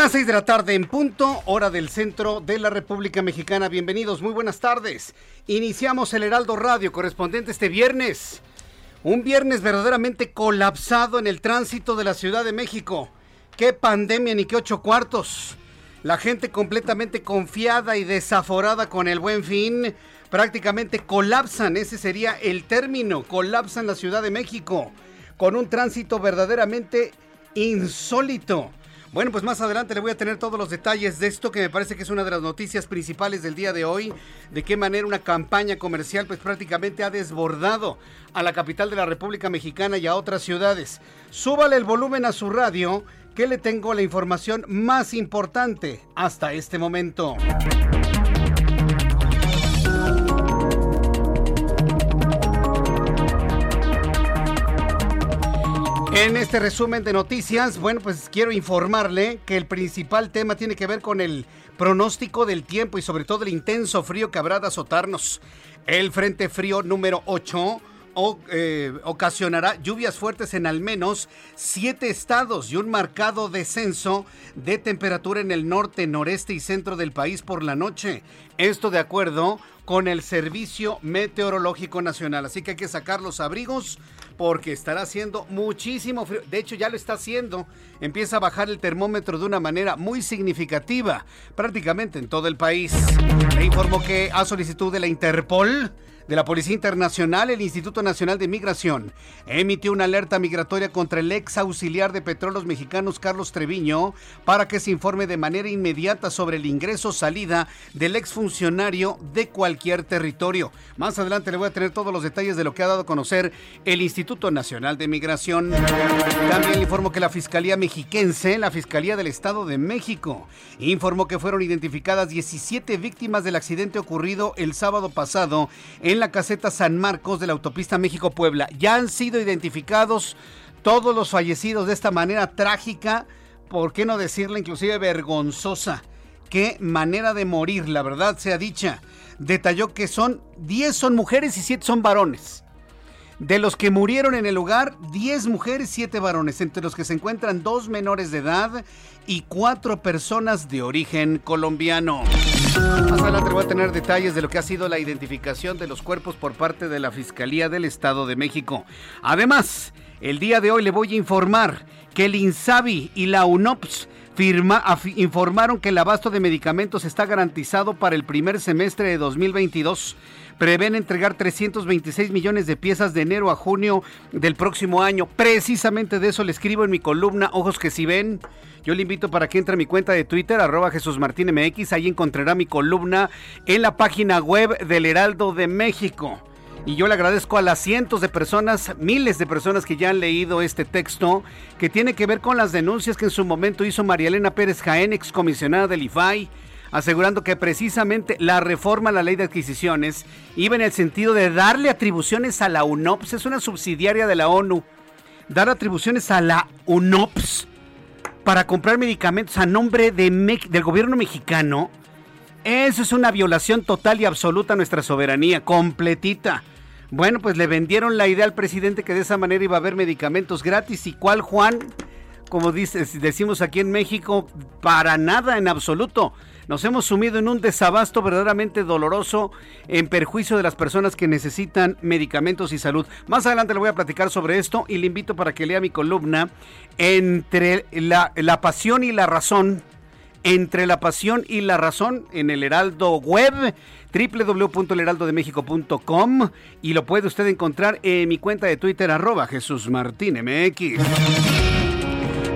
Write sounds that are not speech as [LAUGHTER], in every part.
Las 6 de la tarde en punto, hora del centro de la República Mexicana. Bienvenidos, muy buenas tardes. Iniciamos el Heraldo Radio correspondiente este viernes. Un viernes verdaderamente colapsado en el tránsito de la Ciudad de México. Qué pandemia ni qué ocho cuartos. La gente completamente confiada y desaforada con el buen fin. Prácticamente colapsan, ese sería el término, colapsan la Ciudad de México. Con un tránsito verdaderamente insólito bueno, pues más adelante le voy a tener todos los detalles de esto que me parece que es una de las noticias principales del día de hoy, de qué manera una campaña comercial pues prácticamente ha desbordado a la capital de la República Mexicana y a otras ciudades. Súbale el volumen a su radio que le tengo la información más importante hasta este momento. En este resumen de noticias, bueno, pues quiero informarle que el principal tema tiene que ver con el pronóstico del tiempo y sobre todo el intenso frío que habrá de azotarnos. El Frente Frío número 8 eh, ocasionará lluvias fuertes en al menos siete estados y un marcado descenso de temperatura en el norte, noreste y centro del país por la noche. Esto de acuerdo con el Servicio Meteorológico Nacional. Así que hay que sacar los abrigos porque estará haciendo muchísimo frío. De hecho, ya lo está haciendo. Empieza a bajar el termómetro de una manera muy significativa, prácticamente en todo el país. Le informo que a solicitud de la Interpol, de la Policía Internacional, el Instituto Nacional de Migración emitió una alerta migratoria contra el ex auxiliar de petróleos mexicanos Carlos Treviño para que se informe de manera inmediata sobre el ingreso salida del ex funcionario de cualquier territorio. Más adelante le voy a tener todos los detalles de lo que ha dado a conocer el Instituto Nacional de Migración. También le informo que la Fiscalía Mexiquense, la Fiscalía del Estado de México, informó que fueron identificadas 17 víctimas del accidente ocurrido el sábado pasado en la caseta San Marcos de la autopista México-Puebla. Ya han sido identificados todos los fallecidos de esta manera trágica, por qué no decirla inclusive vergonzosa. Qué manera de morir, la verdad sea dicha. Detalló que son 10 son mujeres y 7 son varones. De los que murieron en el lugar, 10 mujeres, 7 varones, entre los que se encuentran dos menores de edad y cuatro personas de origen colombiano. Más adelante voy a tener detalles de lo que ha sido la identificación de los cuerpos por parte de la Fiscalía del Estado de México. Además, el día de hoy le voy a informar que el INSABI y la UNOPS informaron que el abasto de medicamentos está garantizado para el primer semestre de 2022 prevén entregar 326 millones de piezas de enero a junio del próximo año. Precisamente de eso le escribo en mi columna Ojos que si ven. Yo le invito para que entre a mi cuenta de Twitter, arroba Jesús Martín MX. Ahí encontrará mi columna en la página web del Heraldo de México. Y yo le agradezco a las cientos de personas, miles de personas que ya han leído este texto, que tiene que ver con las denuncias que en su momento hizo María Elena Pérez Jaén, excomisionada del IFAI asegurando que precisamente la reforma a la ley de adquisiciones iba en el sentido de darle atribuciones a la UNOPS, es una subsidiaria de la ONU, dar atribuciones a la UNOPS. para comprar medicamentos a nombre de del gobierno mexicano. Eso es una violación total y absoluta a nuestra soberanía, completita. Bueno, pues le vendieron la idea al presidente que de esa manera iba a haber medicamentos gratis. ¿Y cuál, Juan? Como dices, decimos aquí en México, para nada en absoluto. Nos hemos sumido en un desabasto verdaderamente doloroso en perjuicio de las personas que necesitan medicamentos y salud. Más adelante le voy a platicar sobre esto y le invito para que lea mi columna entre la, pasión y la razón. Entre la pasión y la razón en el Heraldo Web www.elheraldodemexico.com y lo puede usted encontrar en mi cuenta de Twitter arroba Jesús Martín MX.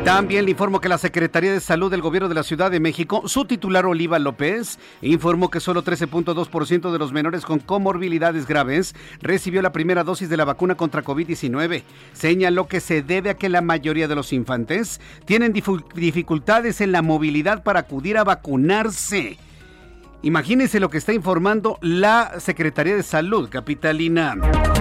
También le informo que la Secretaría de Salud del Gobierno de la Ciudad de México, su titular Oliva López, informó que solo 13.2% de los menores con comorbilidades graves recibió la primera dosis de la vacuna contra COVID-19. Señaló que se debe a que la mayoría de los infantes tienen dificultades en la movilidad para acudir a vacunarse. Imagínense lo que está informando la Secretaría de Salud Capitalina.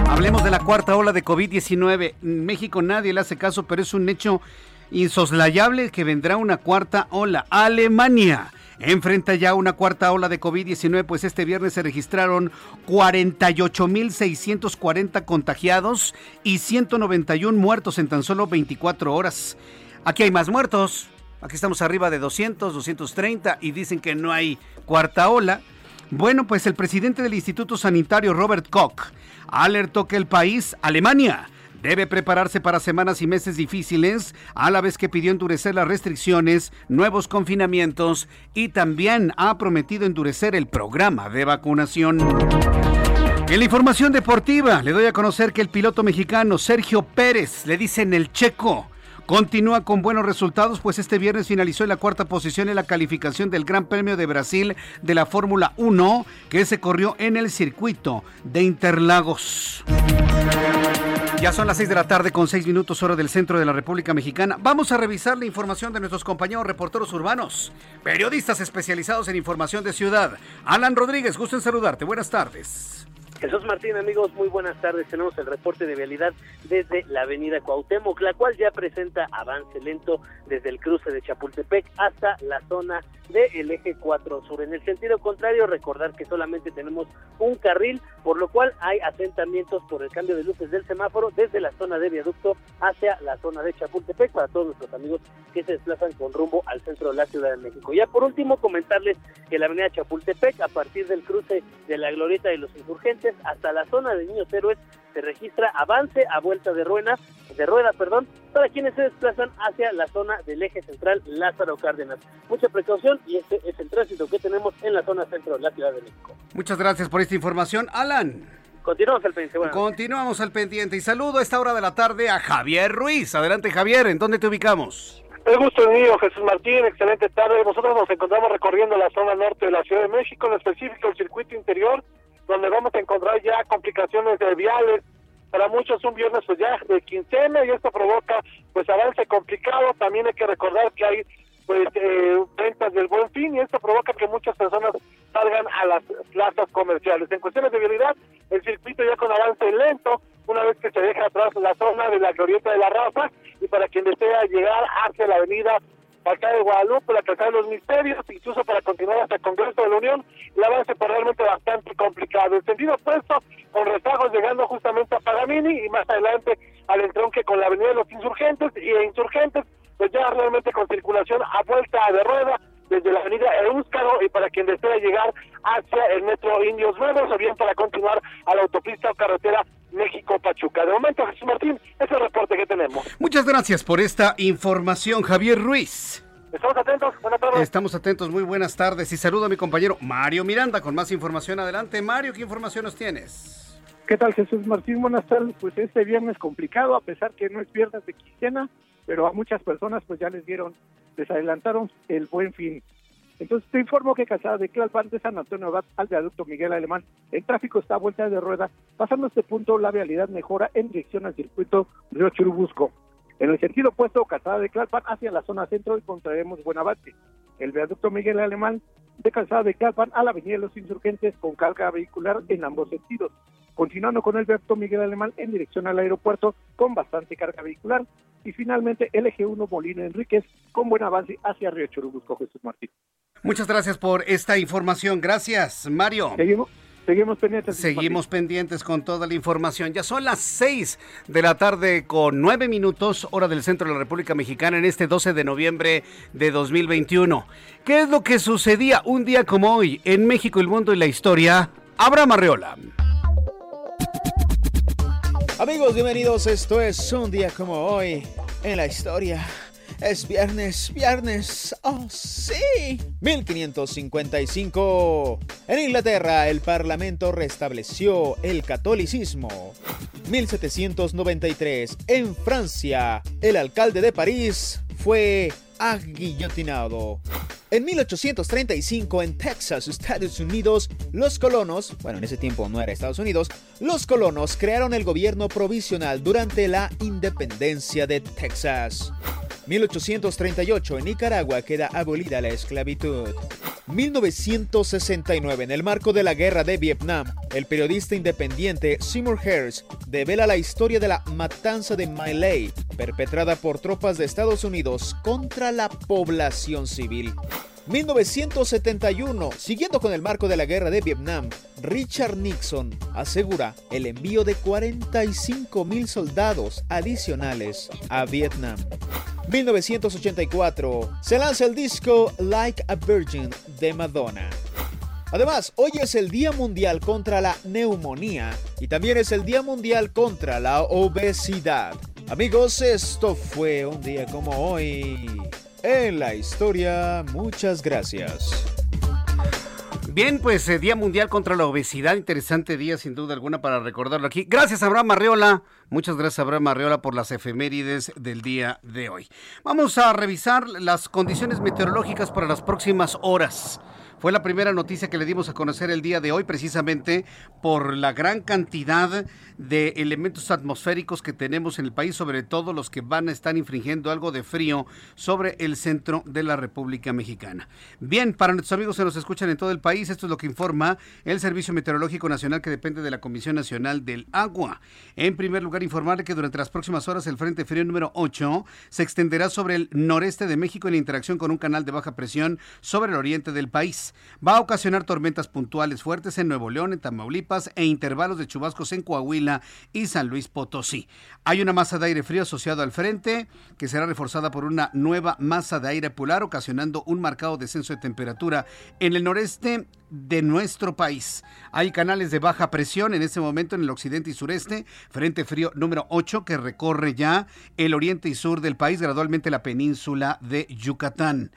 Hablemos de la cuarta ola de COVID-19. En México nadie le hace caso, pero es un hecho insoslayable que vendrá una cuarta ola. Alemania enfrenta ya una cuarta ola de COVID-19, pues este viernes se registraron 48.640 contagiados y 191 muertos en tan solo 24 horas. Aquí hay más muertos. Aquí estamos arriba de 200, 230 y dicen que no hay cuarta ola. Bueno, pues el presidente del Instituto Sanitario, Robert Koch, alertó que el país, Alemania, debe prepararse para semanas y meses difíciles, a la vez que pidió endurecer las restricciones, nuevos confinamientos y también ha prometido endurecer el programa de vacunación. En la información deportiva, le doy a conocer que el piloto mexicano Sergio Pérez, le dicen el checo, continúa con buenos resultados, pues este viernes finalizó en la cuarta posición en la calificación del Gran Premio de Brasil de la Fórmula 1, que se corrió en el circuito de Interlagos. Ya son las 6 de la tarde con 6 minutos hora del centro de la República Mexicana. Vamos a revisar la información de nuestros compañeros reporteros urbanos, periodistas especializados en información de ciudad. Alan Rodríguez, gusto en saludarte. Buenas tardes. Jesús Martín, amigos, muy buenas tardes. Tenemos el reporte de vialidad desde la avenida Cuauhtémoc, la cual ya presenta avance lento desde el cruce de Chapultepec hasta la zona del eje 4 sur. En el sentido contrario, recordar que solamente tenemos un carril, por lo cual hay asentamientos por el cambio de luces del semáforo desde la zona de viaducto hacia la zona de Chapultepec para todos nuestros amigos que se desplazan con rumbo al centro de la Ciudad de México. Ya por último, comentarles que la avenida Chapultepec, a partir del cruce de la Glorieta de los Insurgentes, hasta la zona de Niños Héroes se registra avance a vuelta de rueda, de rueda, perdón, para quienes se desplazan hacia la zona del eje central Lázaro Cárdenas. Mucha precaución y este es el tránsito que tenemos en la zona centro de la Ciudad de México. Muchas gracias por esta información, Alan. Continuamos al pendiente. Continuamos al pendiente y saludo a esta hora de la tarde a Javier Ruiz. Adelante Javier, ¿en dónde te ubicamos? El gusto es mío, Jesús Martín, excelente tarde. Nosotros nos encontramos recorriendo la zona norte de la Ciudad de México, en específico el circuito interior, donde vamos a encontrar ya complicaciones de viales. Para muchos un viernes pues ya de quincena y esto provoca pues avance complicado. También hay que recordar que hay pues eh, ventas del buen fin y esto provoca que muchas personas salgan a las plazas comerciales. En cuestiones de vialidad, el circuito ya con avance lento, una vez que se deja atrás la zona de la glorieta de la Rafa y para quien desea llegar hacia la avenida acá de Guadalupe, la Casa de los Misterios, incluso para continuar hasta el Congreso de la Unión, la avance fue realmente bastante complicado. El sentido opuesto, con rezagos llegando justamente a Paganini y más adelante al entronque con la Avenida de los Insurgentes y Insurgentes, pues ya realmente con circulación a vuelta de rueda desde la avenida Euskaro y para quien desea llegar hacia el metro Indios Nuevos o bien para continuar a la autopista o carretera México-Pachuca. De momento, Jesús Martín, ese es el reporte que tenemos. Muchas gracias por esta información, Javier Ruiz. Estamos atentos, buenas tardes. Estamos atentos, muy buenas tardes. Y saludo a mi compañero Mario Miranda con más información. Adelante, Mario, ¿qué información nos tienes? ¿Qué tal, Jesús Martín? Buenas tardes. Pues este viernes complicado, a pesar que no es viernes de quincena, pero a muchas personas pues ya les dieron, les adelantaron el buen fin. Entonces te informo que Casada de Tlalpan de San Antonio va al viaducto Miguel Alemán, el tráfico está a vuelta de rueda, pasando este punto la vialidad mejora en dirección al circuito Río Churubusco. En el sentido opuesto, Calzada de Tlalpan hacia la zona centro encontraremos Buenavante. El viaducto Miguel Alemán de Calzada de Tlalpan a la avenida de los Insurgentes con carga vehicular en ambos sentidos. Continuando con el Berto Miguel Alemán en dirección al aeropuerto con bastante carga vehicular. Y finalmente el eje 1 Molino Enríquez con buen avance hacia Río Churubusco, Jesús Martín. Muchas gracias por esta información. Gracias, Mario. Seguimos, seguimos pendientes. Seguimos pendientes con toda la información. Ya son las 6 de la tarde con 9 minutos, hora del centro de la República Mexicana, en este 12 de noviembre de 2021. ¿Qué es lo que sucedía un día como hoy en México, el mundo y la historia? Abraham Arreola. Amigos, bienvenidos. Esto es un día como hoy en la historia. Es viernes, viernes. Oh, sí. 1555. En Inglaterra, el Parlamento restableció el catolicismo. 1793. En Francia, el alcalde de París fue aguillotinado. En 1835, en Texas, Estados Unidos, los colonos, bueno, en ese tiempo no era Estados Unidos, los colonos crearon el gobierno provisional durante la independencia de Texas. 1838, en Nicaragua queda abolida la esclavitud. 1969, en el marco de la guerra de Vietnam, el periodista independiente Seymour Hersh devela la historia de la matanza de Lai, perpetrada por tropas de Estados Unidos contra la población civil. 1971, siguiendo con el marco de la guerra de Vietnam, Richard Nixon asegura el envío de 45 mil soldados adicionales a Vietnam. 1984, se lanza el disco Like a Virgin de Madonna. Además, hoy es el Día Mundial contra la Neumonía y también es el Día Mundial contra la Obesidad. Amigos, esto fue un día como hoy en la historia. Muchas gracias. Bien, pues eh, Día Mundial contra la Obesidad, interesante día sin duda alguna para recordarlo aquí. Gracias Abraham Arreola, muchas gracias Abraham Arreola por las efemérides del día de hoy. Vamos a revisar las condiciones meteorológicas para las próximas horas. Fue la primera noticia que le dimos a conocer el día de hoy precisamente por la gran cantidad de elementos atmosféricos que tenemos en el país, sobre todo los que van a estar infringiendo algo de frío sobre el centro de la República Mexicana. Bien, para nuestros amigos que nos escuchan en todo el país, esto es lo que informa el Servicio Meteorológico Nacional que depende de la Comisión Nacional del Agua. En primer lugar, informarle que durante las próximas horas el Frente Frío número 8 se extenderá sobre el noreste de México en interacción con un canal de baja presión sobre el oriente del país. Va a ocasionar tormentas puntuales fuertes en Nuevo León, en Tamaulipas e intervalos de chubascos en Coahuila y San Luis Potosí. Hay una masa de aire frío asociado al frente que será reforzada por una nueva masa de aire polar ocasionando un marcado descenso de temperatura en el noreste de nuestro país. Hay canales de baja presión en este momento en el occidente y sureste, frente frío número 8 que recorre ya el oriente y sur del país, gradualmente la península de Yucatán.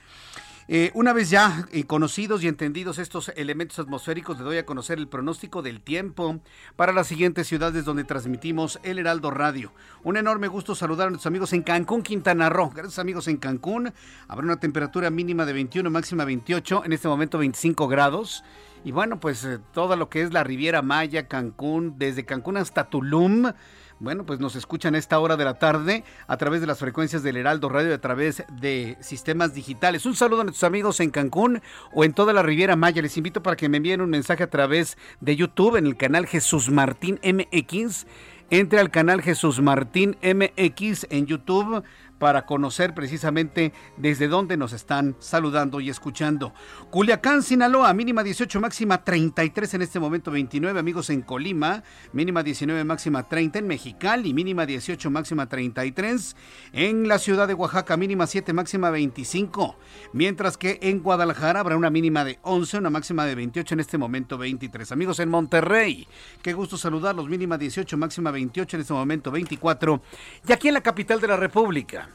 Eh, una vez ya eh, conocidos y entendidos estos elementos atmosféricos, le doy a conocer el pronóstico del tiempo para las siguientes ciudades donde transmitimos el Heraldo Radio. Un enorme gusto saludar a nuestros amigos en Cancún, Quintana Roo. Gracias amigos en Cancún. Habrá una temperatura mínima de 21, máxima 28, en este momento 25 grados. Y bueno, pues eh, todo lo que es la Riviera Maya, Cancún, desde Cancún hasta Tulum bueno, pues nos escuchan a esta hora de la tarde a través de las frecuencias del Heraldo Radio, a través de sistemas digitales. Un saludo a nuestros amigos en Cancún o en toda la Riviera Maya. Les invito para que me envíen un mensaje a través de YouTube en el canal Jesús Martín MX. Entre al canal Jesús Martín MX en YouTube para conocer precisamente desde dónde nos están saludando y escuchando. Culiacán, Sinaloa, mínima 18, máxima 33 en este momento 29, amigos en Colima, mínima 19, máxima 30 en Mexicali, mínima 18, máxima 33 en la ciudad de Oaxaca, mínima 7, máxima 25, mientras que en Guadalajara habrá una mínima de 11, una máxima de 28 en este momento 23. Amigos en Monterrey, qué gusto saludarlos, mínima 18, máxima 28 en este momento 24 y aquí en la capital de la República.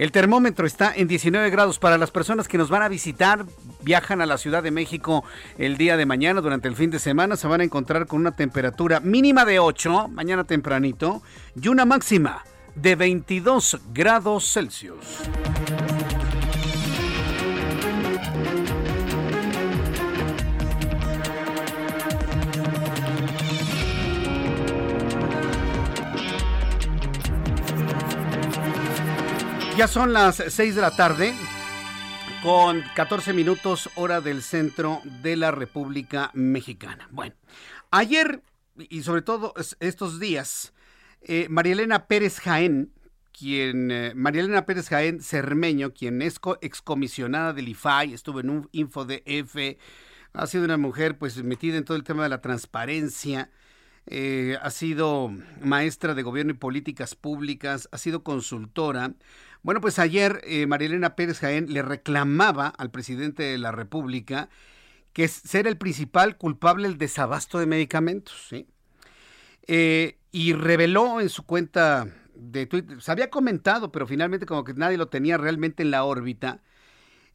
El termómetro está en 19 grados para las personas que nos van a visitar, viajan a la Ciudad de México el día de mañana, durante el fin de semana, se van a encontrar con una temperatura mínima de 8, mañana tempranito, y una máxima de 22 grados Celsius. Ya son las 6 de la tarde con 14 minutos hora del centro de la República Mexicana. Bueno, ayer y sobre todo estos días, eh, María Elena Pérez Jaén, quien, eh, María Elena Pérez Jaén Cermeño, quien es excomisionada del IFAI, estuvo en un Info de F, ha sido una mujer pues metida en todo el tema de la transparencia, eh, ha sido maestra de gobierno y políticas públicas, ha sido consultora. Bueno, pues ayer eh, María Elena Pérez Jaén le reclamaba al presidente de la República que ser el principal culpable del desabasto de medicamentos, ¿sí? Eh, y reveló en su cuenta de Twitter, se había comentado, pero finalmente como que nadie lo tenía realmente en la órbita.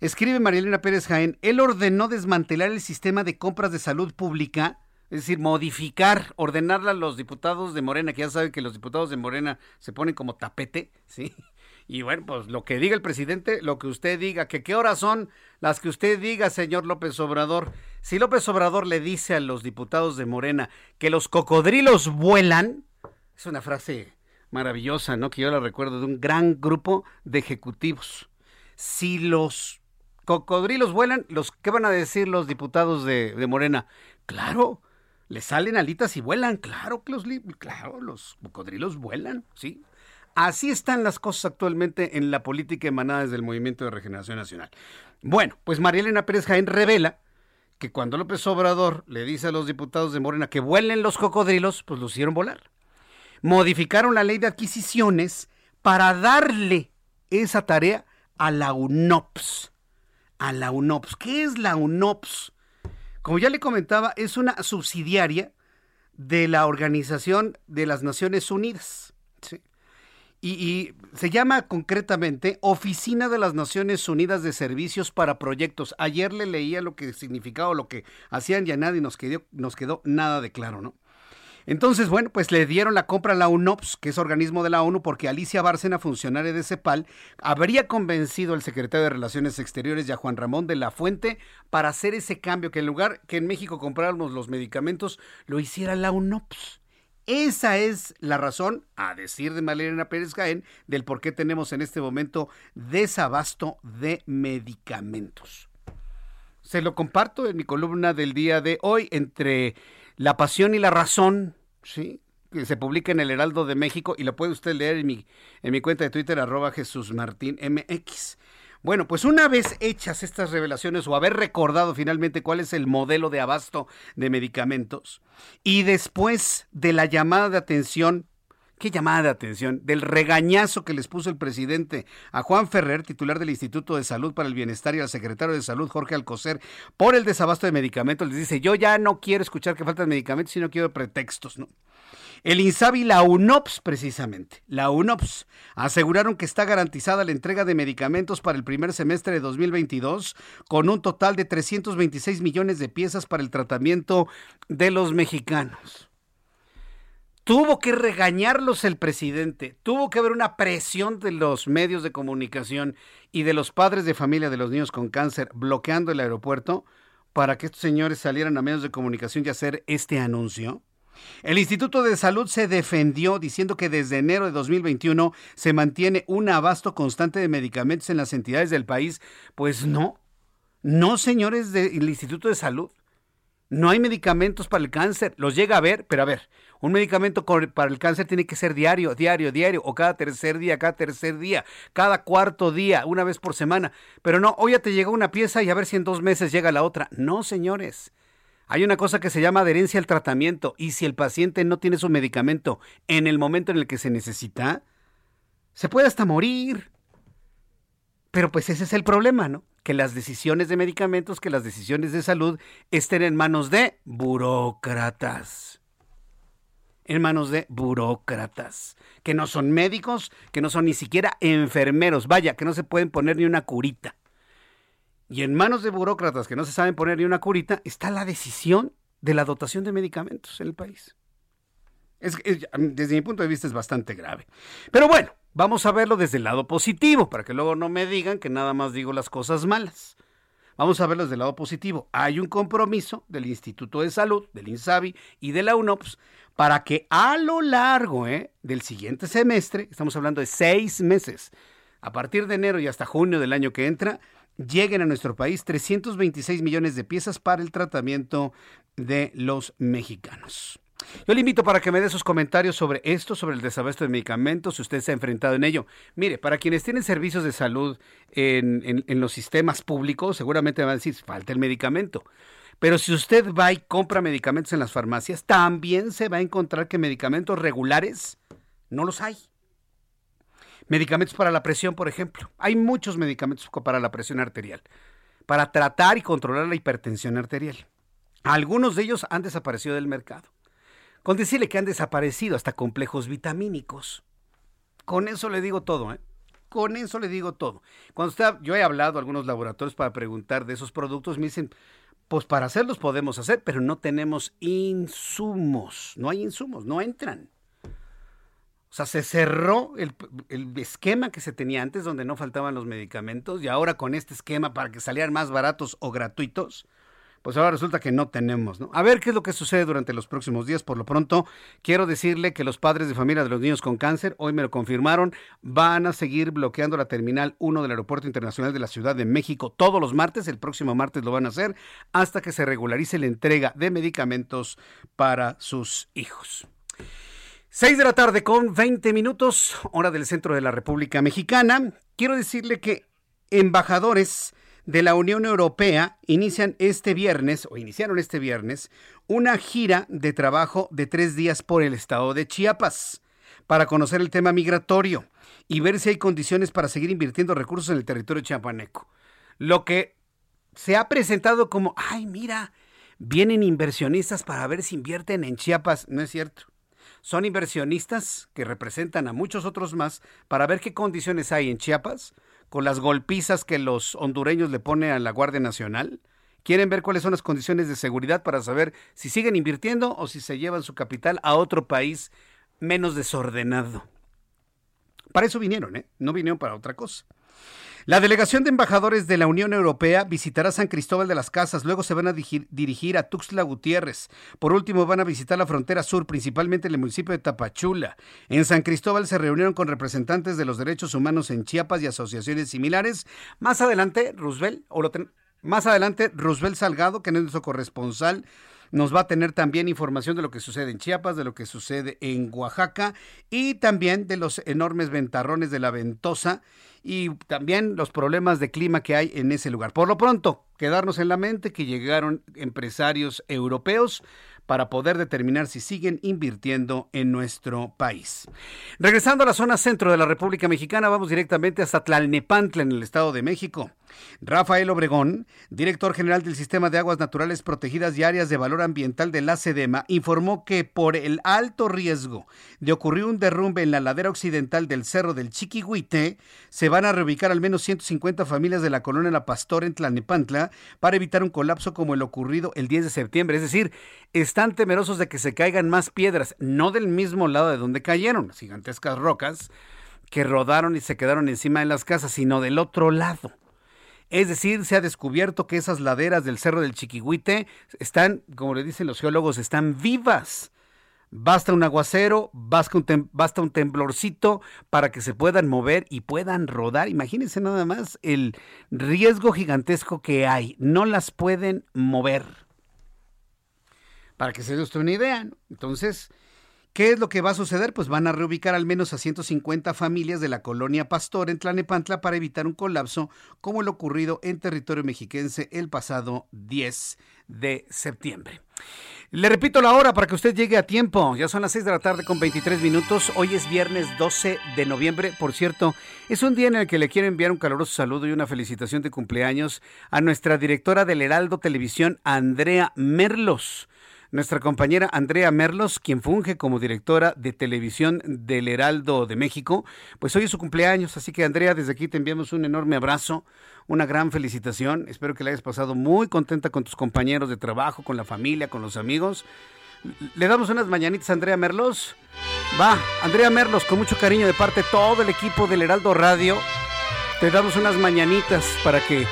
Escribe María Elena Pérez Jaén, él ordenó desmantelar el sistema de compras de salud pública es decir, modificar, ordenarle a los diputados de Morena, que ya saben que los diputados de Morena se ponen como tapete, ¿sí? Y bueno, pues lo que diga el presidente, lo que usted diga, que qué horas son las que usted diga, señor López Obrador. Si López Obrador le dice a los diputados de Morena que los cocodrilos vuelan, es una frase maravillosa, ¿no? Que yo la recuerdo de un gran grupo de ejecutivos. Si los cocodrilos vuelan, los, ¿qué van a decir los diputados de, Morena? Claro, le salen alitas y vuelan, claro que los, claro, los cocodrilos vuelan, ¿sí? Así están las cosas actualmente en la política emanada desde el Movimiento de Regeneración Nacional. Bueno, pues María Elena Pérez Jaén revela que cuando López Obrador le dice a los diputados de Morena que vuelen los cocodrilos, pues los hicieron volar. Modificaron la ley de adquisiciones para darle esa tarea a la UNOPS. A la UNOPS. ¿Qué es la UNOPS? Como ya le comentaba, es una subsidiaria de la Organización de las Naciones Unidas. Y, se llama concretamente Oficina de las Naciones Unidas de Servicios para Proyectos. Ayer le leía lo que significaba, lo que hacían ya nadie nos quedó, nos quedó nada de claro, ¿no? Entonces, bueno, pues le dieron la compra a la UNOPS, que es organismo de la ONU, porque Alicia Bárcena, funcionaria de CEPAL, habría convencido al secretario de Relaciones Exteriores y a Juan Ramón de la Fuente para hacer ese cambio, que en lugar que en México compráramos los medicamentos, lo hiciera la UNOPS. Esa es la razón, a decir de Malena Pérez Jaén, del por qué tenemos en este momento desabasto de medicamentos. Se lo comparto en mi columna del día de hoy entre la pasión y la razón, ¿sí? que se publica en el Heraldo de México y lo puede usted leer en mi, en mi cuenta de Twitter, arroba Jesús Martín MX. Bueno, pues una vez hechas estas revelaciones o haber recordado finalmente cuál es el modelo de abasto de medicamentos y después de la llamada de atención qué llamada de atención, del regañazo que les puso el presidente a Juan Ferrer, titular del Instituto de Salud para el Bienestar, y al secretario de Salud, Jorge Alcocer, por el desabasto de medicamentos. Les dice, yo ya no quiero escuchar que faltan medicamentos, sino quiero pretextos, ¿no? El INSABI y la UNOPS, precisamente, la UNOPS, aseguraron que está garantizada la entrega de medicamentos para el primer semestre de 2022, con un total de 326 millones de piezas para el tratamiento de los mexicanos. Tuvo que regañarlos el presidente, tuvo que haber una presión de los medios de comunicación y de los padres de familia de los niños con cáncer bloqueando el aeropuerto para que estos señores salieran a medios de comunicación y hacer este anuncio. El Instituto de Salud se defendió diciendo que desde enero de 2021 se mantiene un abasto constante de medicamentos en las entidades del país. Pues no, no señores del Instituto de Salud. No hay medicamentos para el cáncer, los llega a ver, pero a ver, un medicamento para el cáncer tiene que ser diario, diario, diario, o cada tercer día, cada tercer día, cada cuarto día, una vez por semana. Pero no, hoy ya te llega una pieza y a ver si en dos meses llega la otra. No, señores. Hay una cosa que se llama adherencia al tratamiento y si el paciente no tiene su medicamento en el momento en el que se necesita, se puede hasta morir. Pero pues ese es el problema, ¿no? Que las decisiones de medicamentos, que las decisiones de salud estén en manos de burócratas. En manos de burócratas, que no son médicos, que no son ni siquiera enfermeros, vaya, que no se pueden poner ni una curita. Y en manos de burócratas que no se saben poner ni una curita está la decisión de la dotación de medicamentos en el país. desde mi punto de vista es bastante grave. Pero bueno, Vamos a verlo desde el lado positivo, para que luego no me digan que nada más digo las cosas malas. Vamos a verlo desde el lado positivo. Hay un compromiso del Instituto de Salud, del INSABI y de la UNOPS para que a lo largo eh, del siguiente semestre, estamos hablando de seis meses, a partir de enero y hasta junio del año que entra, lleguen a nuestro país 326 millones de piezas para el tratamiento de los mexicanos. Yo le invito para que me dé sus comentarios sobre esto, sobre el desabasto de medicamentos, si usted se ha enfrentado en ello. Mire, para quienes tienen servicios de salud en, en los sistemas públicos, seguramente van a decir, falta el medicamento. Pero si usted va y compra medicamentos en las farmacias, también se va a encontrar que medicamentos regulares no los hay. Medicamentos para la presión, por ejemplo. Hay muchos medicamentos para la presión arterial, para tratar y controlar la hipertensión arterial. Algunos de ellos han desaparecido del mercado. Con decirle que han desaparecido hasta complejos vitamínicos. Con eso le digo todo, ¿eh? Con eso le digo todo. Cuando usted, yo he hablado a algunos laboratorios para preguntar de esos productos, me dicen, pues para hacerlos podemos hacer, pero no tenemos insumos. No hay insumos, no entran. O sea, se cerró el, esquema que se tenía antes, donde no faltaban los medicamentos, y ahora con este esquema para que salieran más baratos o gratuitos, pues ahora resulta que no tenemos, ¿no? A ver qué es lo que sucede durante los próximos días. Por lo pronto, quiero decirle que los padres de familia de los niños con cáncer, hoy me lo confirmaron, van a seguir bloqueando la Terminal 1 del Aeropuerto Internacional de la Ciudad de México todos los martes, el próximo martes lo van a hacer, hasta que se regularice la entrega de medicamentos para sus hijos. 6 de la tarde con 20 minutos, hora del centro de la República Mexicana. Quiero decirle que embajadores de la Unión Europea inician este viernes, o iniciaron este viernes, una gira de trabajo de tres días por el estado de Chiapas para conocer el tema migratorio y ver si hay condiciones para seguir invirtiendo recursos en el territorio chiapaneco. Lo que se ha presentado como, ay, mira, vienen inversionistas para ver si invierten en Chiapas, no es cierto son inversionistas que representan a muchos otros más para ver qué condiciones hay en Chiapas con las golpizas que los hondureños le ponen a la Guardia Nacional. Quieren ver cuáles son las condiciones de seguridad para saber si siguen invirtiendo o si se llevan su capital a otro país menos desordenado. Para eso vinieron, ¿eh? No vinieron para otra cosa. La delegación de embajadores de la Unión Europea visitará San Cristóbal de las Casas, luego se van a dirigir a Tuxtla Gutiérrez. Por último, van a visitar la frontera sur, principalmente el municipio de Tapachula. En San Cristóbal se reunieron con representantes de los derechos humanos en Chiapas y asociaciones similares. Más adelante, Roosevelt, o más adelante, Roosevelt Salgado, que es nuestro corresponsal, nos va a tener también información de lo que sucede en Chiapas, de lo que sucede en Oaxaca y también de los enormes ventarrones de la ventosa y también los problemas de clima que hay en ese lugar. Por lo pronto, quedarnos en la mente que llegaron empresarios europeos para poder determinar si siguen invirtiendo en nuestro país. Regresando a la zona centro de la República Mexicana, vamos directamente hasta Tlalnepantla, en el Estado de México. Rafael Obregón, director general del Sistema de Aguas Naturales Protegidas y Áreas de Valor Ambiental de la SEDEMA, informó que por el alto riesgo de ocurrir un derrumbe en la ladera occidental del Cerro del Chiquihuite, se van a reubicar al menos 150 familias de la colonia La Pastor en Tlalnepantla para evitar un colapso como el ocurrido el 10 de septiembre. Es decir, están temerosos de que se caigan más piedras, no del mismo lado de donde cayeron, las gigantescas rocas que rodaron y se quedaron encima de las casas, sino del otro lado. Es decir, se ha descubierto que esas laderas del Cerro del Chiquihuite están, como le dicen los geólogos, están vivas. Basta un aguacero, basta un, basta un temblorcito para que se puedan mover y puedan rodar. Imagínense nada más el riesgo gigantesco que hay. No las pueden mover. Para que se dé usted una idea. Entonces, ¿Qué es lo que va a suceder? Pues van a reubicar al menos a 150 familias de la colonia Pastor en Tlanepantla para evitar un colapso como lo ocurrido en territorio mexiquense el pasado 10 de septiembre. Le repito la hora para que usted llegue a tiempo. Ya son las 6 de la tarde con 23 minutos. Hoy es viernes 12 de noviembre. Por cierto, es un día en el que le quiero enviar un caluroso saludo y una felicitación de cumpleaños a nuestra directora del Heraldo Televisión, Andrea Merlos nuestra compañera Andrea Merlos, quien funge como directora de televisión del Heraldo de México, pues hoy es su cumpleaños, así que Andrea, desde aquí te enviamos un enorme abrazo, una gran felicitación, espero que la hayas pasado muy contenta con tus compañeros de trabajo, con la familia, con los amigos. Le damos unas mañanitas a Andrea Merlos. Va, Andrea Merlos, con mucho cariño de parte de todo el equipo del Heraldo Radio, te damos unas mañanitas para que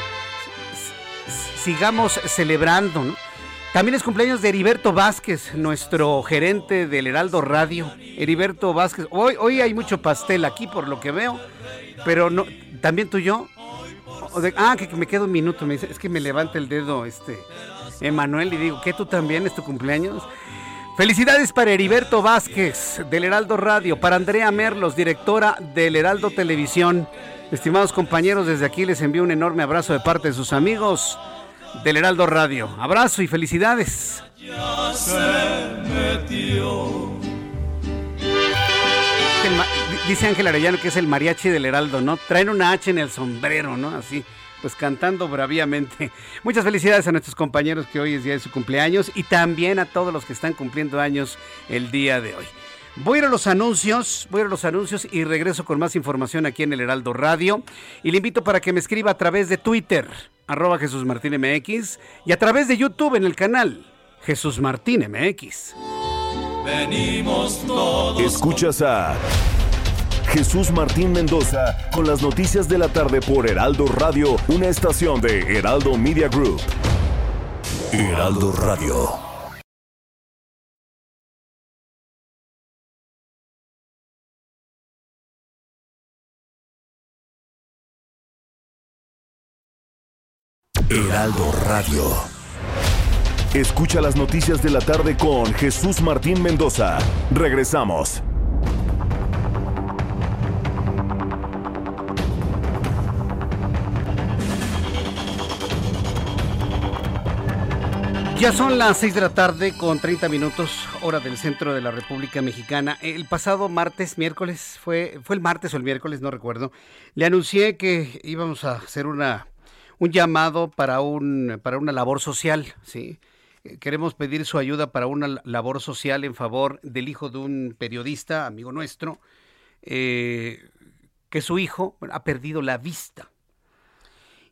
sigamos celebrando, ¿no? También es cumpleaños de Heriberto Vázquez, nuestro gerente del Heraldo Radio. Heriberto Vázquez, hoy, hoy hay mucho pastel aquí por lo que veo, pero no, también tú y yo. ah, que, me queda un minuto, es que me levanta el dedo este Emanuel y digo, ¿qué tú también es tu cumpleaños? Felicidades para Heriberto Vázquez del Heraldo Radio, para Andrea Merlos, directora del Heraldo Televisión. Estimados compañeros, desde aquí les envío un enorme abrazo de parte de sus amigos del Heraldo Radio. Abrazo y felicidades. Dice Ángel Arellano que es el mariachi del Heraldo, ¿no? Traen una H en el sombrero, ¿no? Así pues cantando bravíamente. [LAUGHS] Muchas felicidades a nuestros compañeros que hoy es día de su cumpleaños y también a todos los que están cumpliendo años el día de hoy. Voy a ir a los anuncios, voy a ir a los anuncios y regreso con más información aquí en el Heraldo Radio. Y le invito para que me escriba a través de Twitter, arroba Jesús Martín MX, y a través de YouTube en el canal Jesús Martín MX. Venimos todos. Escuchas a Jesús Martín Mendoza con las noticias de la tarde por Heraldo Radio, una estación de Heraldo Media Group. Heraldo Radio. Heraldo Radio. Escucha las noticias de la tarde con Jesús Martín Mendoza. Regresamos. Ya son las 6 de la tarde con 30 minutos, hora del centro de la República Mexicana. El pasado martes, miércoles, fue, fue el martes o el miércoles, no recuerdo, le anuncié que íbamos a hacer una, un llamado para, un, para una labor social, ¿sí? Queremos pedir su ayuda para una labor social en favor del hijo de un periodista, amigo nuestro, eh, que su hijo ha perdido la vista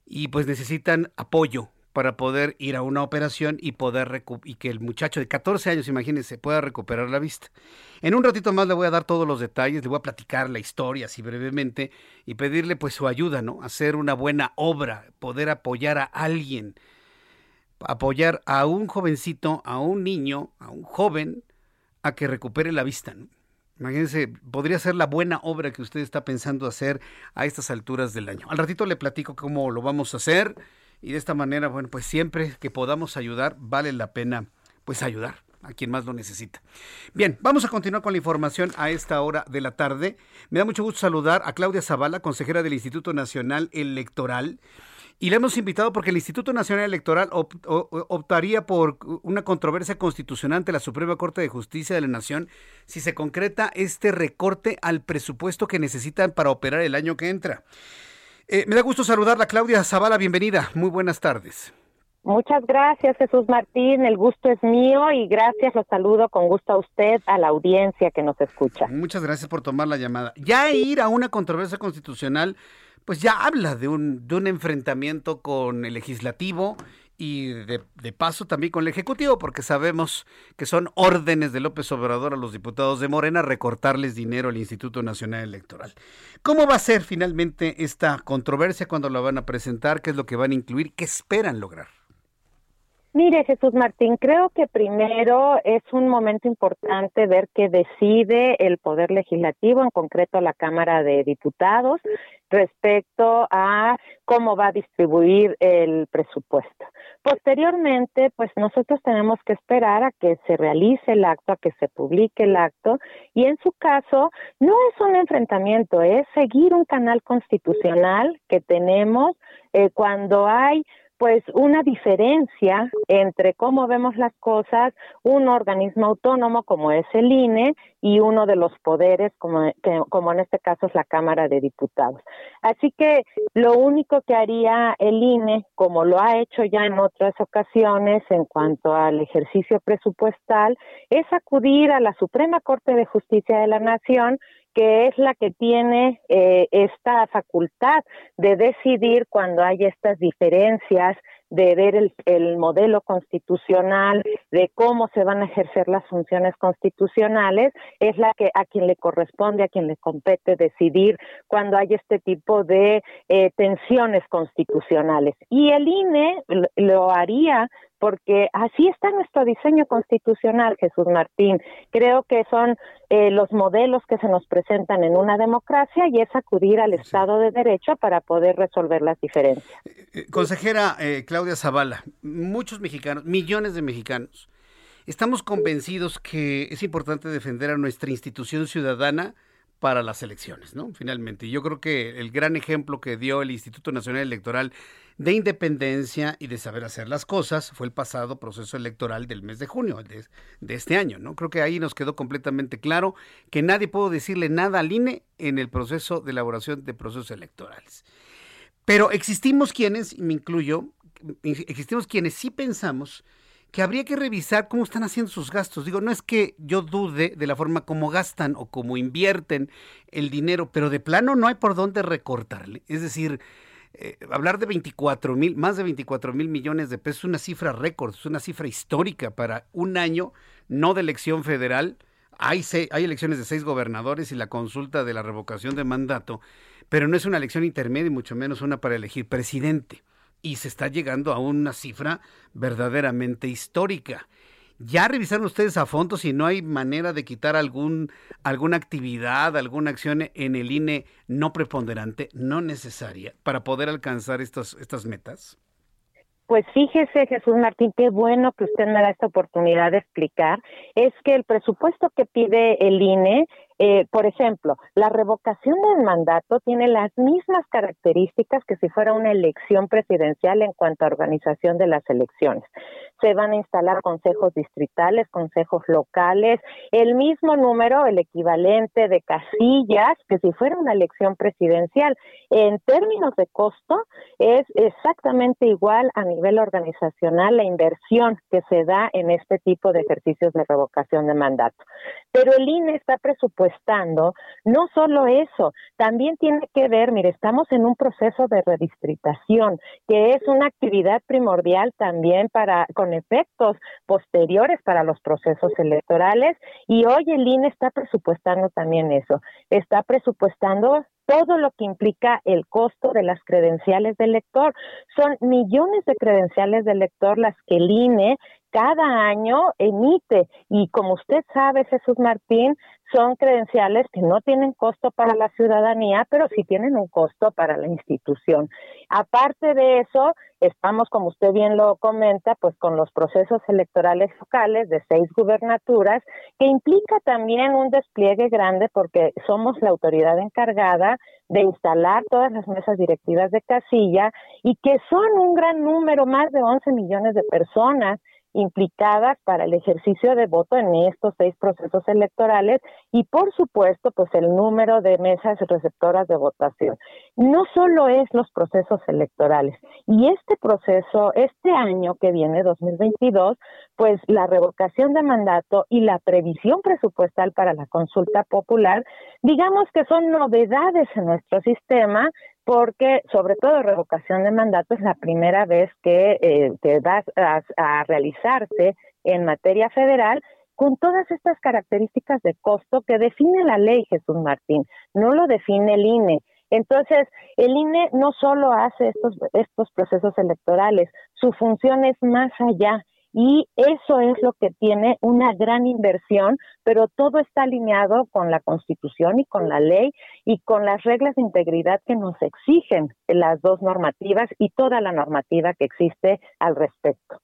y pues necesitan apoyo para poder ir a una operación y poder y que el muchacho de 14 años, imagínense, pueda recuperar la vista. En un ratito más le voy a dar todos los detalles, le voy a platicar la historia así brevemente y pedirle pues su ayuda, ¿no? Hacer una buena obra, poder apoyar a alguien, apoyar a un jovencito, a un niño, a un joven a que recupere la vista, ¿no? Imagínense, podría ser la buena obra que usted está pensando hacer a estas alturas del año. Al ratito le platico cómo lo vamos a hacer y de esta manera, bueno, pues siempre que podamos ayudar, vale la pena pues ayudar a quien más lo necesita. Bien, vamos a continuar con la información a esta hora de la tarde. Me da mucho gusto saludar a Claudia Zavala, consejera del Instituto Nacional Electoral. Y le hemos invitado porque el Instituto Nacional Electoral optaría por una controversia constitucional ante la Suprema Corte de Justicia de la Nación si se concreta este recorte al presupuesto que necesitan para operar el año que entra. Eh, me da gusto saludarla, Claudia Zavala, bienvenida. Muy buenas tardes. Muchas gracias, Jesús Martín. El gusto es mío y gracias, lo saludo con gusto a usted, a la audiencia que nos escucha. Muchas gracias por tomar la llamada. Ya ir a una controversia constitucional, pues ya habla de un, de un enfrentamiento con el legislativo y de, paso también con el Ejecutivo, porque sabemos que son órdenes de López Obrador a los diputados de Morena recortarles dinero al Instituto Nacional Electoral. ¿Cómo va a ser finalmente esta controversia cuando la van a presentar? ¿Qué es lo que van a incluir? ¿Qué esperan lograr? Mire, Jesús Martín, creo que primero es un momento importante ver qué decide el Poder Legislativo, en concreto la Cámara de Diputados, respecto a cómo va a distribuir el presupuesto. Posteriormente, pues nosotros tenemos que esperar a que se realice el acto, a que se publique el acto, y en su caso no es un enfrentamiento, es seguir un canal constitucional que tenemos eh, cuando hay pues una diferencia entre cómo vemos las cosas un organismo autónomo como es el INE y uno de los poderes como, como en este caso es la Cámara de Diputados. Así que lo único que haría el INE, como lo ha hecho ya en otras ocasiones en cuanto al ejercicio presupuestal, es acudir a la Suprema Corte de Justicia de la Nación que es la que tiene eh, esta facultad de decidir cuando hay estas diferencias de ver el, el, modelo constitucional, de cómo se van a ejercer las funciones constitucionales, es la que a quien le corresponde, a quien le compete decidir cuando hay este tipo de eh, tensiones constitucionales. Y el INE lo haría porque así está nuestro diseño constitucional, Jesús Martín. Creo que son eh, los modelos que se nos presentan en una democracia y es acudir al Estado de Derecho para poder resolver las diferencias. Eh, eh, consejera Claudia Zavala, muchos mexicanos, millones de mexicanos, estamos convencidos que es importante defender a nuestra institución ciudadana para las elecciones, ¿no? Finalmente, yo creo que el gran ejemplo que dio el Instituto Nacional Electoral de independencia y de saber hacer las cosas fue el pasado proceso electoral del mes de junio de, este año, ¿no? Creo que ahí nos quedó completamente claro que nadie pudo decirle nada al INE en el proceso de elaboración de procesos electorales. Pero existimos quienes, y me incluyo, existimos quienes sí pensamos que habría que revisar cómo están haciendo sus gastos. Digo, no es que yo dude de la forma como gastan o cómo invierten el dinero, pero de plano no hay por dónde recortarle. Es decir, eh, hablar de 24 mil, más de 24 mil millones de pesos es una cifra récord, es una cifra histórica para un año no de elección federal. Hay, hay elecciones de seis gobernadores y la consulta de la revocación de mandato, pero no es una elección intermedia y mucho menos una para elegir presidente y se está llegando a una cifra verdaderamente histórica. ¿Ya revisaron ustedes a fondo si no hay manera de quitar algún, alguna actividad, alguna acción en el INE no preponderante, no necesaria, para poder alcanzar estas, estas metas? Pues fíjese, Jesús Martín, qué bueno que usted me da esta oportunidad de explicar. Es que el presupuesto que pide el INE eh, por ejemplo, la revocación del mandato tiene las mismas características que si fuera una elección presidencial en cuanto a organización de las elecciones. Se van a instalar consejos distritales, consejos locales, el mismo número, el equivalente de casillas que si fuera una elección presidencial. En términos de costo, es exactamente igual a nivel organizacional la inversión que se da en este tipo de ejercicios de revocación de mandato. Pero el INE está presupuestando no solo eso, también tiene que ver, mire, estamos en un proceso de redistritación, que es una actividad primordial también para con efectos posteriores para los procesos electorales y hoy el INE está presupuestando también eso. Está presupuestando todo lo que implica el costo de las credenciales del lector. Son millones de credenciales del lector las que el INE cada año emite y como usted sabe, Jesús Martín, son credenciales que no tienen costo para la ciudadanía, pero sí tienen un costo para la institución. Aparte de eso, estamos, como usted bien lo comenta, pues con los procesos electorales locales de seis gubernaturas, que implica también un despliegue grande porque somos la autoridad encargada de instalar todas las mesas directivas de casilla y que son un gran número, más de 11 millones de personas implicadas para el ejercicio de voto en estos seis procesos electorales y por supuesto pues el número de mesas receptoras de votación. No solo es los procesos electorales y este proceso, este año que viene, 2022, pues la revocación de mandato y la previsión presupuestal para la consulta popular, digamos que son novedades en nuestro sistema porque sobre todo revocación de mandato es la primera vez que, eh, va a, realizarse en materia federal con todas estas características de costo que define la ley, Jesús Martín, no lo define el INE. Entonces, el INE no solo hace estos, estos procesos electorales, su función es más allá y eso es lo que tiene una gran inversión, pero todo está alineado con la Constitución y con la ley y con las reglas de integridad que nos exigen las dos normativas y toda la normativa que existe al respecto.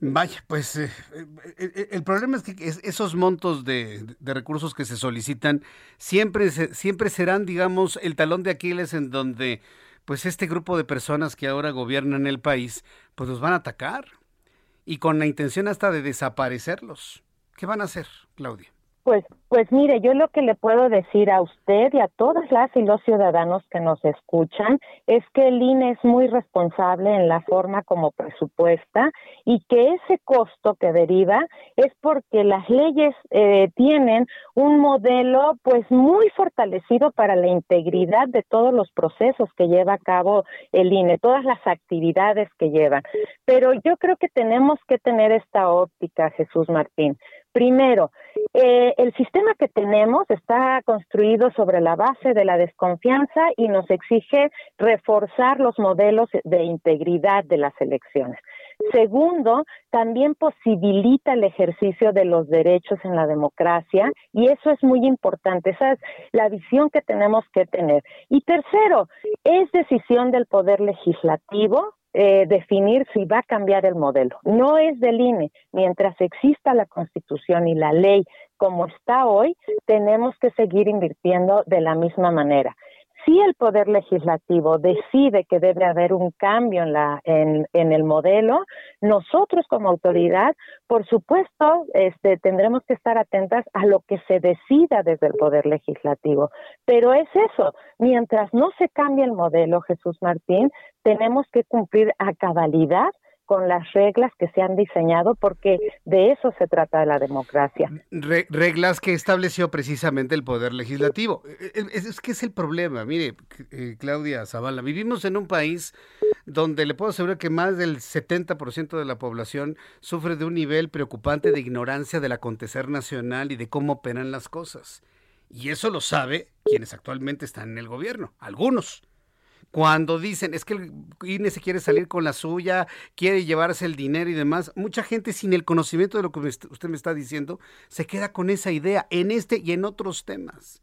Vaya, pues eh, eh, eh, el problema es que esos montos de, recursos que se solicitan siempre, siempre serán, digamos, el talón de Aquiles en donde pues este grupo de personas que ahora gobiernan el país, pues los van a atacar y con la intención hasta de desaparecerlos. ¿Qué van a hacer, Claudia? Pues, pues mire, yo lo que le puedo decir a usted y a todas las y los ciudadanos que nos escuchan es que el INE es muy responsable en la forma como presupuesta y que ese costo que deriva es porque las leyes eh, tienen un modelo pues muy fortalecido para la integridad de todos los procesos que lleva a cabo el INE, todas las actividades que llevan. Pero yo creo que tenemos que tener esta óptica, Jesús Martín. Primero, eh, el sistema que tenemos está construido sobre la base de la desconfianza y nos exige reforzar los modelos de integridad de las elecciones. Segundo, también posibilita el ejercicio de los derechos en la democracia y eso es muy importante, esa es la visión que tenemos que tener. Y tercero, es decisión del Poder Legislativo eh, definir si va a cambiar el modelo. No es del INE. Mientras exista la Constitución y la ley como está hoy, tenemos que seguir invirtiendo de la misma manera si el Poder Legislativo decide que debe haber un cambio en, la, en, el modelo, nosotros como autoridad, por supuesto, este, tendremos que estar atentas a lo que se decida desde el Poder Legislativo. Pero es eso, mientras no se cambie el modelo, Jesús Martín, tenemos que cumplir a cabalidad con las reglas que se han diseñado, porque de eso se trata la democracia. reglas que estableció precisamente el Poder Legislativo. E, e, es, es, que es el problema. Mire, eh, Claudia Zavala, vivimos en un país donde le puedo asegurar que más del 70% de la población sufre de un nivel preocupante de ignorancia del acontecer nacional y de cómo operan las cosas. Y eso lo sabe quienes actualmente están en el gobierno, algunos cuando dicen es que el INE se quiere salir con la suya, quiere llevarse el dinero y demás, mucha gente sin el conocimiento de lo que usted me está diciendo se queda con esa idea en este y en otros temas.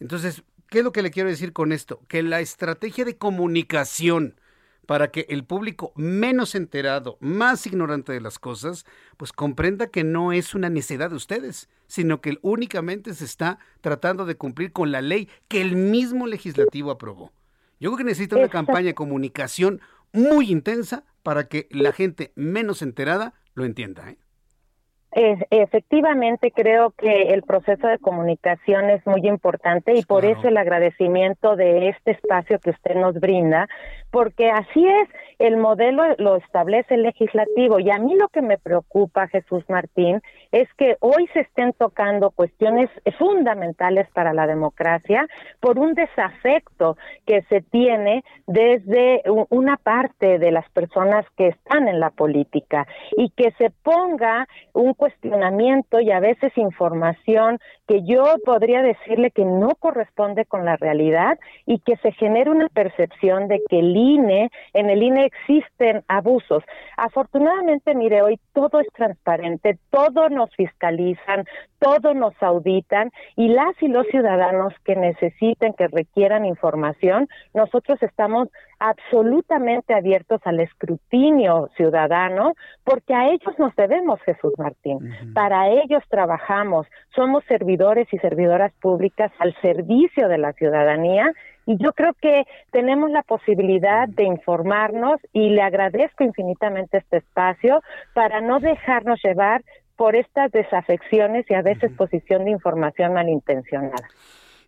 Entonces, ¿qué es lo que le quiero decir con esto? Que la estrategia de comunicación para que el público menos enterado, más ignorante de las cosas, pues comprenda que no es una necesidad de ustedes, sino que únicamente se está tratando de cumplir con la ley que el mismo legislativo aprobó. Yo creo que necesita una campaña de comunicación muy intensa para que la gente menos enterada lo entienda. ¿eh? Efectivamente, creo que el proceso de comunicación es muy importante y por eso el agradecimiento de este espacio que usted nos brinda, porque así es, el modelo lo establece el legislativo. Y a mí lo que me preocupa, Jesús Martín, es que hoy se estén tocando cuestiones fundamentales para la democracia por un desafecto que se tiene desde una parte de las personas que están en la política y que se ponga un cuestionamiento y a veces información que yo podría decirle que no corresponde con la realidad y que se genere una percepción de que el INE, en el INE existen abusos. Afortunadamente, mire, hoy todo es transparente, todo nos fiscalizan, todo nos auditan y las y los ciudadanos que necesiten, que requieran información, nosotros estamos absolutamente abiertos al escrutinio ciudadano, porque a ellos nos debemos, Jesús Martín. Para ellos trabajamos, somos servidores y servidoras públicas al servicio de la ciudadanía y yo creo que tenemos la posibilidad de informarnos y le agradezco infinitamente este espacio para no dejarnos llevar por estas desafecciones y a veces posición de información malintencionada.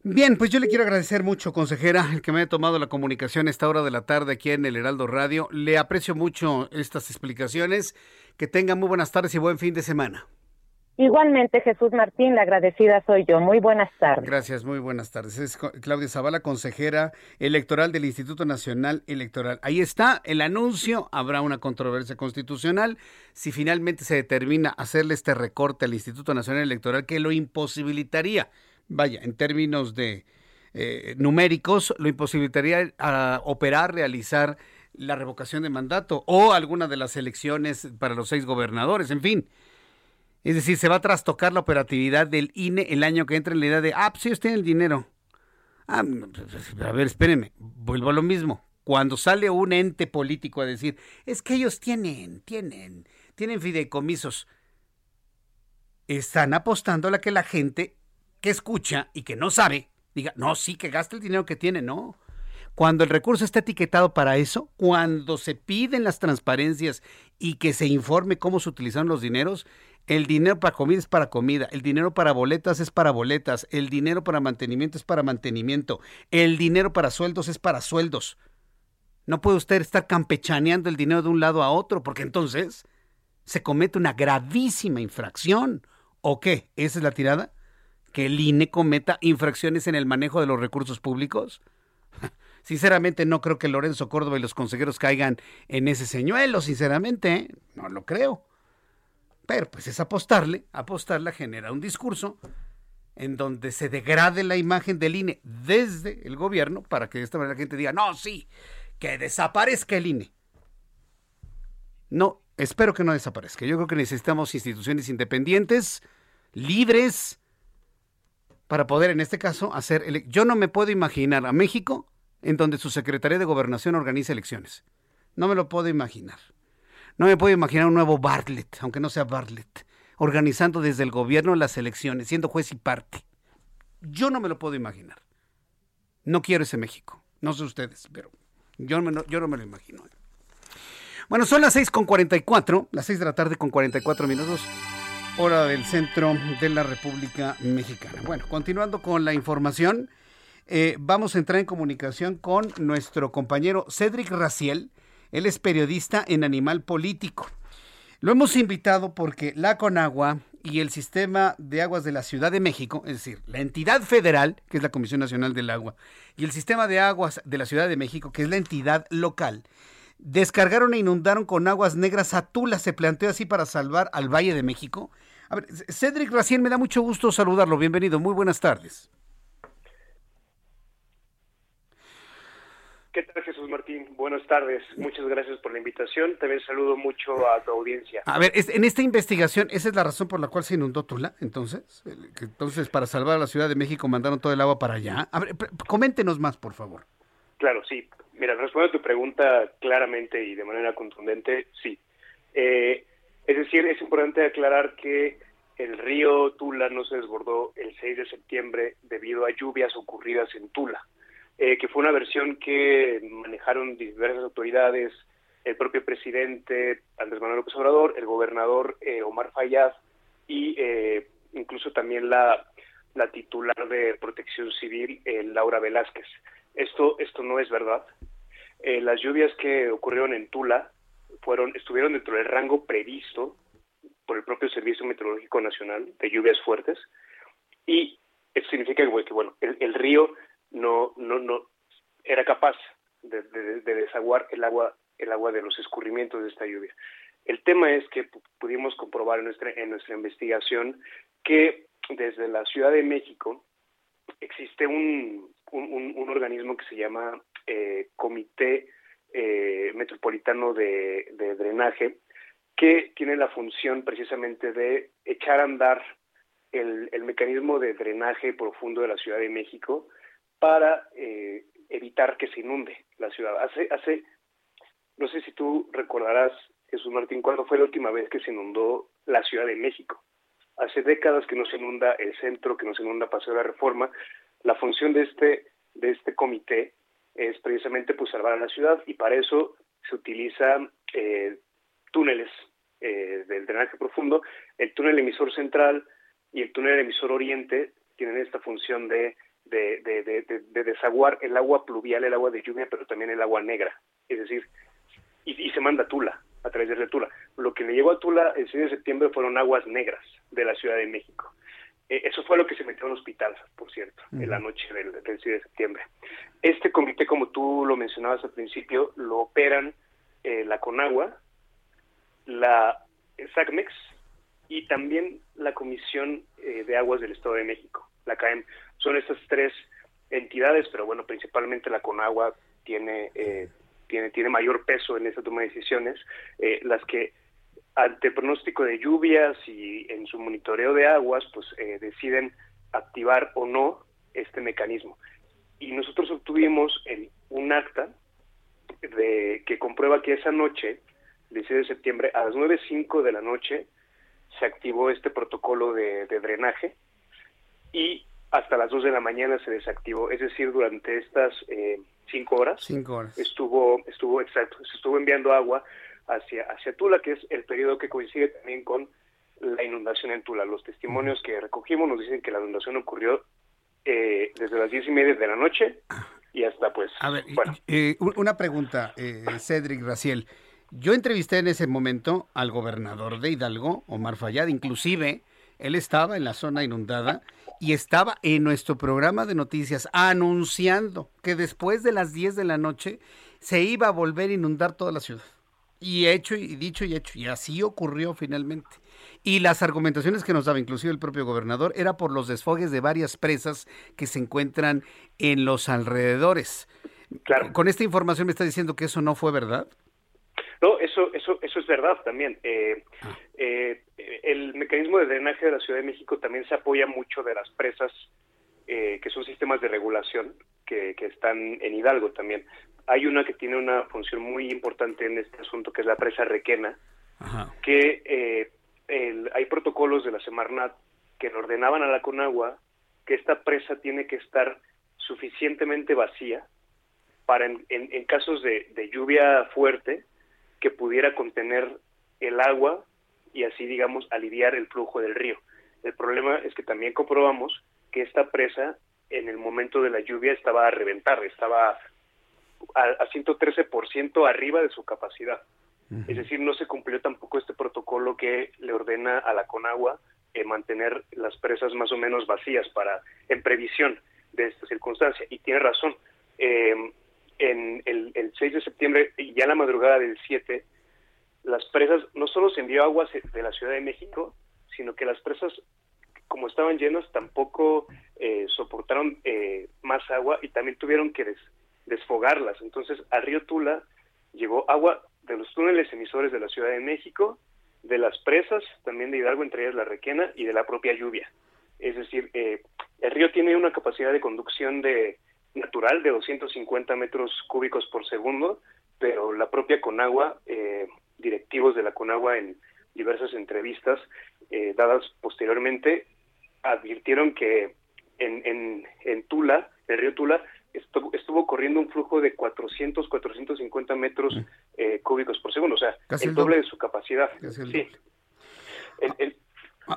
Bien, pues yo le quiero agradecer mucho, consejera, el que me haya tomado la comunicación a esta hora de la tarde aquí en el Heraldo Radio. Le aprecio mucho estas explicaciones. Que tenga muy buenas tardes y buen fin de semana. Igualmente, Jesús Martín, la agradecida soy yo. Muy buenas tardes. Gracias, muy buenas tardes. Es Claudia Zavala, consejera electoral del Instituto Nacional Electoral. Ahí está el anuncio. Habrá una controversia constitucional. Si finalmente se determina hacerle este recorte al Instituto Nacional Electoral, que lo imposibilitaría, vaya, en términos de eh, numéricos, lo imposibilitaría a operar, realizar la revocación de mandato o alguna de las elecciones para los seis gobernadores, en fin. Es decir, se va a trastocar la operatividad del INE el año que entra en la idea de, ah, pues ellos tienen el dinero. Ah, a ver, espérenme, vuelvo a lo mismo. Cuando sale un ente político a decir, es que ellos tienen, tienen, tienen fideicomisos, están apostando a la que la gente que escucha y que no sabe diga, no, sí, que gaste el dinero que tiene, no. Cuando el recurso está etiquetado para eso, cuando se piden las transparencias y que se informe cómo se utilizaron los dineros, el dinero para comida es para comida, el dinero para boletas es para boletas, el dinero para mantenimiento es para mantenimiento, el dinero para sueldos es para sueldos. No puede usted estar campechaneando el dinero de un lado a otro, porque entonces se comete una gravísima infracción. ¿O qué? ¿Esa es la tirada? ¿Que el INE cometa infracciones en el manejo de los recursos públicos? [LAUGHS] Sinceramente no creo que Lorenzo Córdoba y los consejeros caigan en ese señuelo, sinceramente, ¿eh? no lo creo. Pero pues es apostarle, apostarle genera un discurso en donde se degrade la imagen del INE desde el gobierno para que de esta manera la gente diga, no, sí, que desaparezca el INE. No, espero que no desaparezca. Yo creo que necesitamos instituciones independientes, libres, para poder en este caso hacer... Yo no me puedo imaginar a México en donde su Secretaría de Gobernación organiza elecciones. No me lo puedo imaginar. No me puedo imaginar un nuevo Bartlett, aunque no sea Bartlett, organizando desde el gobierno las elecciones, siendo juez y parte. Yo no me lo puedo imaginar. No quiero ese México. No sé ustedes, pero yo, yo no me lo imagino. Bueno, son las 6 con 44, las 6 de la tarde con 44 minutos, hora del centro de la República Mexicana. Bueno, continuando con la información, eh, vamos a entrar en comunicación con nuestro compañero Cedric Raciel. Él es periodista en Animal Político. Lo hemos invitado porque la Conagua y el sistema de aguas de la Ciudad de México, es decir, la entidad federal, que es la Comisión Nacional del Agua, y el sistema de aguas de la Ciudad de México, que es la entidad local, descargaron e inundaron con aguas negras a Tula. Se planteó así para salvar al Valle de México. A ver, Cedric Racien, me da mucho gusto saludarlo. Bienvenido, muy buenas tardes. ¿Qué tal, Jesús Martín? Buenas tardes. Muchas gracias por la invitación. También saludo mucho a tu audiencia. A ver, en esta investigación, ¿esa es la razón por la cual se inundó Tula? Entonces, entonces para salvar a la Ciudad de México mandaron todo el agua para allá. A ver, coméntenos más, por favor. Claro, sí. Mira, respondo a tu pregunta claramente y de manera contundente, sí. Eh, es decir, es importante aclarar que el río Tula no se desbordó el 6 de septiembre debido a lluvias ocurridas en Tula, eh, que fue una versión que manejaron diversas autoridades, el propio presidente Andrés Manuel López Obrador, el gobernador eh, Omar Fayad y incluso también la, la titular de Protección Civil, Laura Velázquez. Esto, esto no es verdad. Eh, las lluvias que ocurrieron en Tula fueron, estuvieron dentro del rango previsto por el propio Servicio Meteorológico Nacional de lluvias fuertes y eso significa que, bueno, el, río no, no, no era capaz de, desaguar el agua, el agua de los escurrimientos de esta lluvia. El tema es que pudimos comprobar en nuestra, en nuestra investigación que desde la Ciudad de México existe un, un, organismo que se llama eh, Comité Metropolitano de, Drenaje, que tiene la función precisamente de echar a andar el, mecanismo de drenaje profundo de la Ciudad de México para eh, evitar que se inunde la ciudad. Hace, hace, no sé si tú recordarás, Jesús Martín, cuándo fue la última vez que se inundó la Ciudad de México. Hace décadas que no se inunda el centro, que no se inunda Paseo de la Reforma. La función de este, de este comité es precisamente pues salvar a la ciudad y para eso se utilizan eh, túneles eh, del drenaje profundo. El túnel emisor central y el túnel emisor oriente tienen esta función de, de, de, desaguar el agua pluvial, el agua de lluvia, pero también el agua negra. Es decir, y, y se manda a Tula, a través de Tula. Lo que le llegó a Tula el 6 de septiembre fueron aguas negras de la Ciudad de México. Eh, eso fue lo que se metió en el hospital, por cierto, en la noche del, 6 de septiembre. Este comité, como tú lo mencionabas al principio, lo operan eh, la CONAGUA, la SACMEX y también la Comisión eh, de Aguas del Estado de México, la CAEM. Son estas tres entidades, pero bueno, principalmente la CONAGUA tiene, tiene, tiene mayor peso en esta toma de decisiones, las que ante pronóstico de lluvias y en su monitoreo de aguas, pues eh, deciden activar o no este mecanismo. Y nosotros obtuvimos el, un acta de que comprueba que esa noche, el 16 de septiembre, a las 9.05 de la noche, se activó este protocolo de, drenaje y hasta las 2 de la mañana se desactivó. Es decir, durante estas eh, cinco horas, cinco horas estuvo, estuvo exacto, se estuvo enviando agua hacia, hacia Tula, que es el periodo que coincide también con la inundación en Tula. Los testimonios que recogimos nos dicen que la inundación ocurrió eh, desde las diez y media de la noche y hasta pues... A ver, eh, una pregunta, eh, Cedric Raciel. Yo entrevisté en ese momento al gobernador de Hidalgo, Omar Fayad, inclusive él estaba en la zona inundada y estaba en nuestro programa de noticias anunciando que después de las 10 de la noche se iba a volver a inundar toda la ciudad. Y hecho y dicho y hecho. Y así ocurrió finalmente. Y las argumentaciones que nos daba inclusive el propio gobernador era por los desfogues de varias presas que se encuentran en los alrededores. Claro. Con esta información me está diciendo que eso no fue verdad. No, eso, eso, eso es verdad también. Eh, ah. eh, el mecanismo de drenaje de la Ciudad de México también se apoya mucho de las presas, eh, que son sistemas de regulación que, que están en Hidalgo también hay una que tiene una función muy importante en este asunto, que es la presa Requena, que eh, protocolos de la Semarnat que ordenaban a la Conagua que esta presa tiene que estar suficientemente vacía para en, casos de, lluvia fuerte que pudiera contener el agua y así, digamos, aliviar el flujo del río. El problema es que también comprobamos que esta presa en el momento de la lluvia estaba a reventar, estaba a, a 113% arriba de su capacidad. Es decir, no se cumplió tampoco este protocolo que le ordena a la Conagua eh, mantener las presas más o menos vacías para en previsión de esta circunstancia. Y tiene razón. Eh, en el, el, 6 de septiembre, ya la madrugada del 7, las presas, no solo se envió agua de la Ciudad de México, sino que las presas, como estaban llenas, tampoco eh, soportaron eh, más agua y también tuvieron que desfogarlas. Entonces, al río Tula llegó agua de los túneles emisores de la Ciudad de México, de las presas, también de Hidalgo, entre ellas la Requena, y de la propia lluvia. Es decir, eh, el río tiene una capacidad de conducción de natural de 250 metros cúbicos por segundo, pero la propia Conagua, eh, directivos de la Conagua en diversas entrevistas eh, dadas posteriormente, advirtieron que en, en, en Tula, el río Tula, estuvo, estuvo corriendo un flujo de 400, 450 metros eh, cúbicos por segundo, o sea, el, doble, de su capacidad. Sí.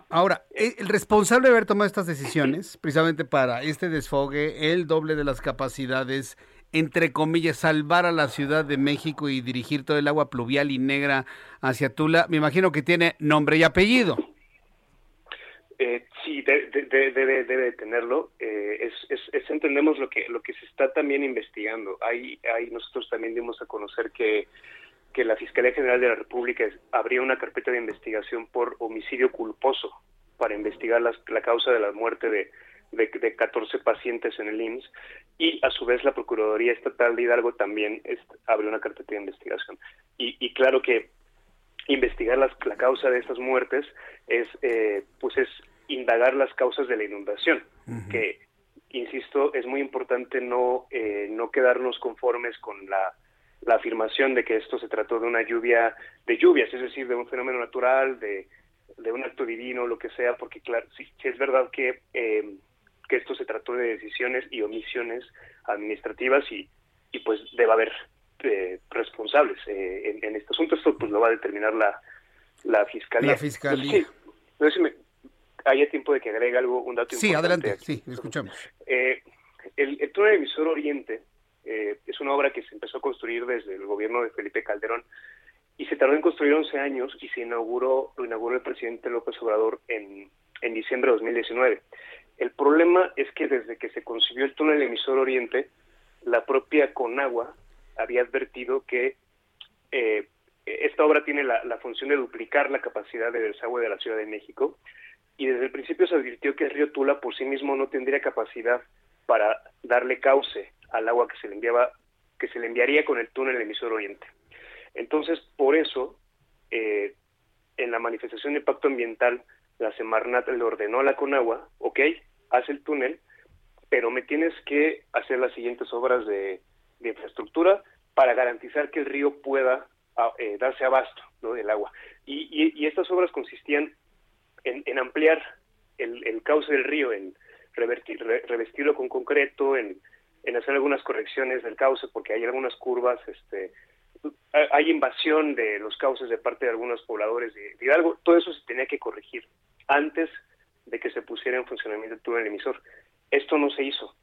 Ahora, eh, el responsable de haber tomado estas decisiones, precisamente para este desfogue, el doble de las capacidades, entre comillas, salvar a la Ciudad de México y dirigir todo el agua pluvial y negra hacia Tula, me imagino que tiene nombre y apellido. Eh, sí, debe, debe tenerlo. Eh, es, entendemos lo que lo que se está también investigando. Ahí, nosotros también dimos a conocer que, que la Fiscalía General de la República abría una carpeta de investigación por homicidio culposo para investigar la causa de la muerte de, de, 14 pacientes en el IMSS y a su vez la Procuraduría Estatal de Hidalgo también abrió una carpeta de investigación. Y, y claro que investigar la causa de estas muertes es eh, pues es indagar las causas de la inundación, que, insisto, es muy importante no, eh, no quedarnos conformes con la, la, afirmación de que esto se trató de una lluvia de lluvias, es decir, de un fenómeno natural, de, de un acto divino, lo que sea, porque claro, sí, es verdad que, eh, que esto se trató de decisiones y omisiones administrativas y, y pues debe haber eh, responsables en, en, este asunto. Esto pues lo va a determinar la, la fiscalía. La fiscalía. Sí haya tiempo de que agregue algo, un dato sí, adelante, sí, escuchamos. Eh, el, el túnel emisor Oriente eh, es una obra que se empezó a construir desde el gobierno de Felipe Calderón y se tardó en construir 11 años y se inauguró, lo inauguró el presidente López Obrador en, en diciembre de 2019. El problema es que desde que se concibió el túnel emisor Oriente, la propia Conagua había advertido que eh, esta obra tiene la, la, función de duplicar la capacidad de desagüe de la Ciudad de México y desde el principio se advirtió que el río Tula por sí mismo no tendría capacidad para darle cauce al agua que se le enviaba, que se le enviaría con el túnel emisor oriente. Entonces, por eso, eh, en la manifestación de impacto ambiental, la Semarnat le ordenó a la Conagua, ok, haz el túnel, pero me tienes que hacer las siguientes obras de, infraestructura para garantizar que el río pueda ah, eh, darse abasto del agua. y, estas obras consistían en, ampliar el, cauce del río, en revestirlo con concreto, en, hacer algunas correcciones del cauce, porque hay algunas curvas, este, hay invasión de los cauces de parte de algunos pobladores de, Hidalgo, todo eso se tenía que corregir antes de que se pusiera en funcionamiento el túnel emisor. Esto no se hizo.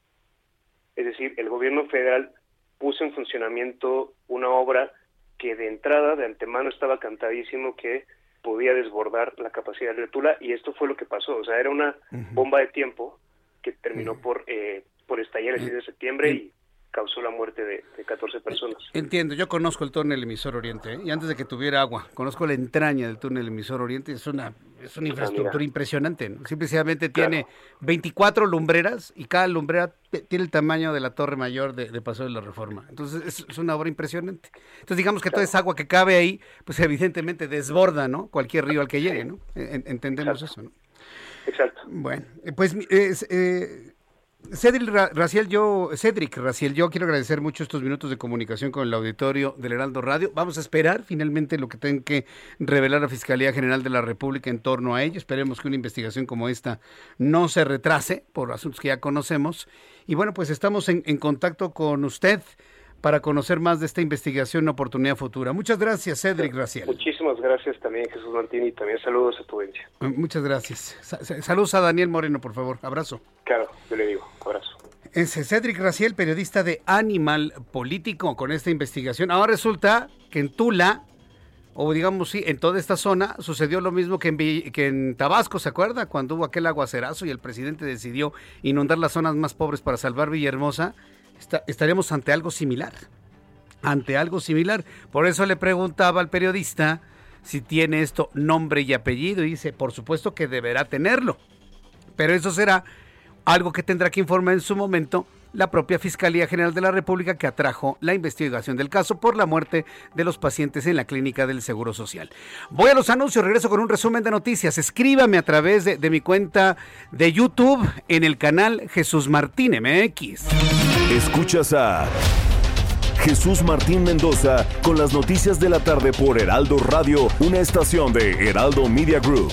Es decir, el gobierno federal puso en funcionamiento una obra que de entrada, de antemano, estaba cantadísimo que podía desbordar la capacidad de Tula y esto fue lo que pasó, o sea, era una bomba de tiempo que terminó por, eh, por estallar el 6 de septiembre y causó la muerte de, 14 personas. Entiendo, yo conozco el túnel emisor Oriente ¿eh? y antes de que tuviera agua, conozco la entraña del túnel emisor Oriente, es una, es una ah, infraestructura impresionante, simplemente tiene 24 lumbreras y cada lumbrera tiene el tamaño de la torre mayor de, Paso de la Reforma, entonces es, una obra impresionante. Entonces digamos que toda esa agua que cabe ahí, pues evidentemente desborda, ¿no? Cualquier río al que llegue, ¿no? entendemos eso, ¿no? Exacto. Bueno, pues eh, Cedric Raciel, yo, yo quiero agradecer mucho estos minutos de comunicación con el auditorio del Heraldo Radio. Vamos a esperar finalmente lo que tenga que revelar la Fiscalía General de la República en torno a ello. Esperemos que una investigación como esta no se retrase por asuntos que ya conocemos. Y bueno, pues estamos en contacto con usted para conocer más de esta investigación en oportunidad futura. Muchas gracias, Cedric Raciel. Muchísimas gracias también, Jesús Martín, y también saludos a tu audiencia. Eh, muchas gracias. Saludos a Daniel Moreno, por favor. Abrazo. Claro, yo le digo, abrazo. Es Cedric Raciel, periodista de Animal Político, con esta investigación. Ahora resulta que en Tula, o digamos sí, en toda esta zona, sucedió lo mismo que en, que en Tabasco, ¿se acuerda? Cuando hubo aquel aguacerazo y el presidente decidió inundar las zonas más pobres para salvar Villahermosa estaríamos ante algo similar. Ante algo similar. Por eso le preguntaba al periodista si tiene esto nombre y apellido. Y dice, por supuesto que deberá tenerlo. Pero eso será algo que tendrá que informar en su momento la propia Fiscalía General de la República que atrajo la investigación del caso por la muerte de los pacientes en la clínica del Seguro Social. Voy a los anuncios, regreso con un resumen de noticias. Escríbame a través de, mi cuenta de YouTube en el canal Jesús Martín MX. Escuchas a Jesús Martín Mendoza con las noticias de la tarde por Heraldo Radio, una estación de Heraldo Media Group.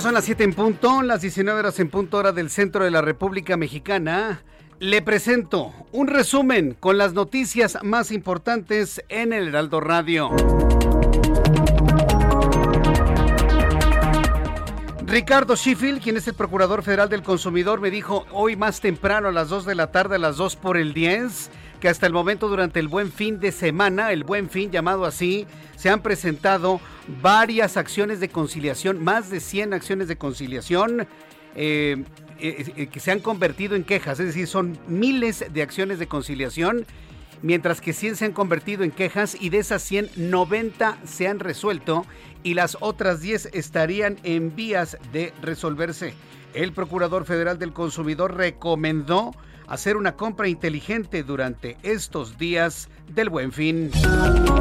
Son las 7 en punto, las 19 horas en punto hora del centro de la República Mexicana. Le presento un resumen con las noticias más importantes en el Heraldo Radio. Ricardo Sheffield, quien es el Procurador Federal del Consumidor, me dijo hoy más temprano a las 2 de la tarde, a las 2 por el 10, que hasta el momento durante el buen fin de semana, el buen fin llamado así, se han presentado varias acciones de conciliación, más de 100 acciones de conciliación. Eh, eh, eh, que se han convertido en quejas, es decir, son miles de acciones de conciliación, mientras que 100 se han convertido en quejas y de esas 100, 90 se han resuelto y las otras 10 estarían en vías de resolverse. El Procurador Federal del Consumidor recomendó hacer una compra inteligente durante estos días del Buen Fin.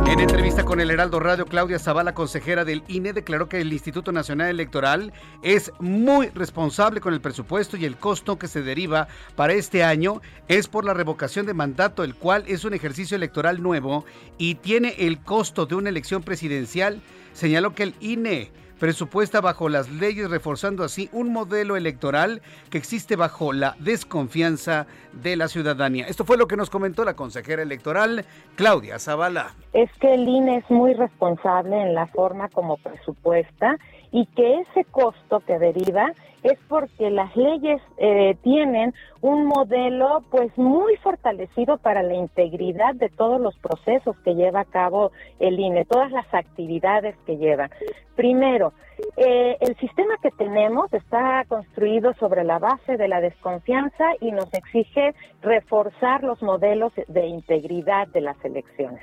En entrevista con el Heraldo Radio, Claudia Zavala, consejera del INE, declaró que el Instituto Nacional Electoral es muy responsable con el presupuesto y el costo que se deriva para este año es por la revocación de mandato, el cual es un ejercicio electoral nuevo y tiene el costo de una elección presidencial. Señaló que el INE presupuesta bajo las leyes, reforzando así un modelo electoral que existe bajo la desconfianza de la ciudadanía. Esto fue lo que nos comentó la consejera electoral, Claudia Zavala. Es que el INE es muy responsable en la forma como presupuesta y que ese costo que deriva es porque las leyes eh, tienen un modelo pues muy fortalecido para la integridad de todos los procesos que lleva a cabo el INE, todas las actividades que lleva. Primero, eh, el sistema que tenemos está construido sobre la base de la desconfianza y nos exige reforzar los modelos de integridad de las elecciones.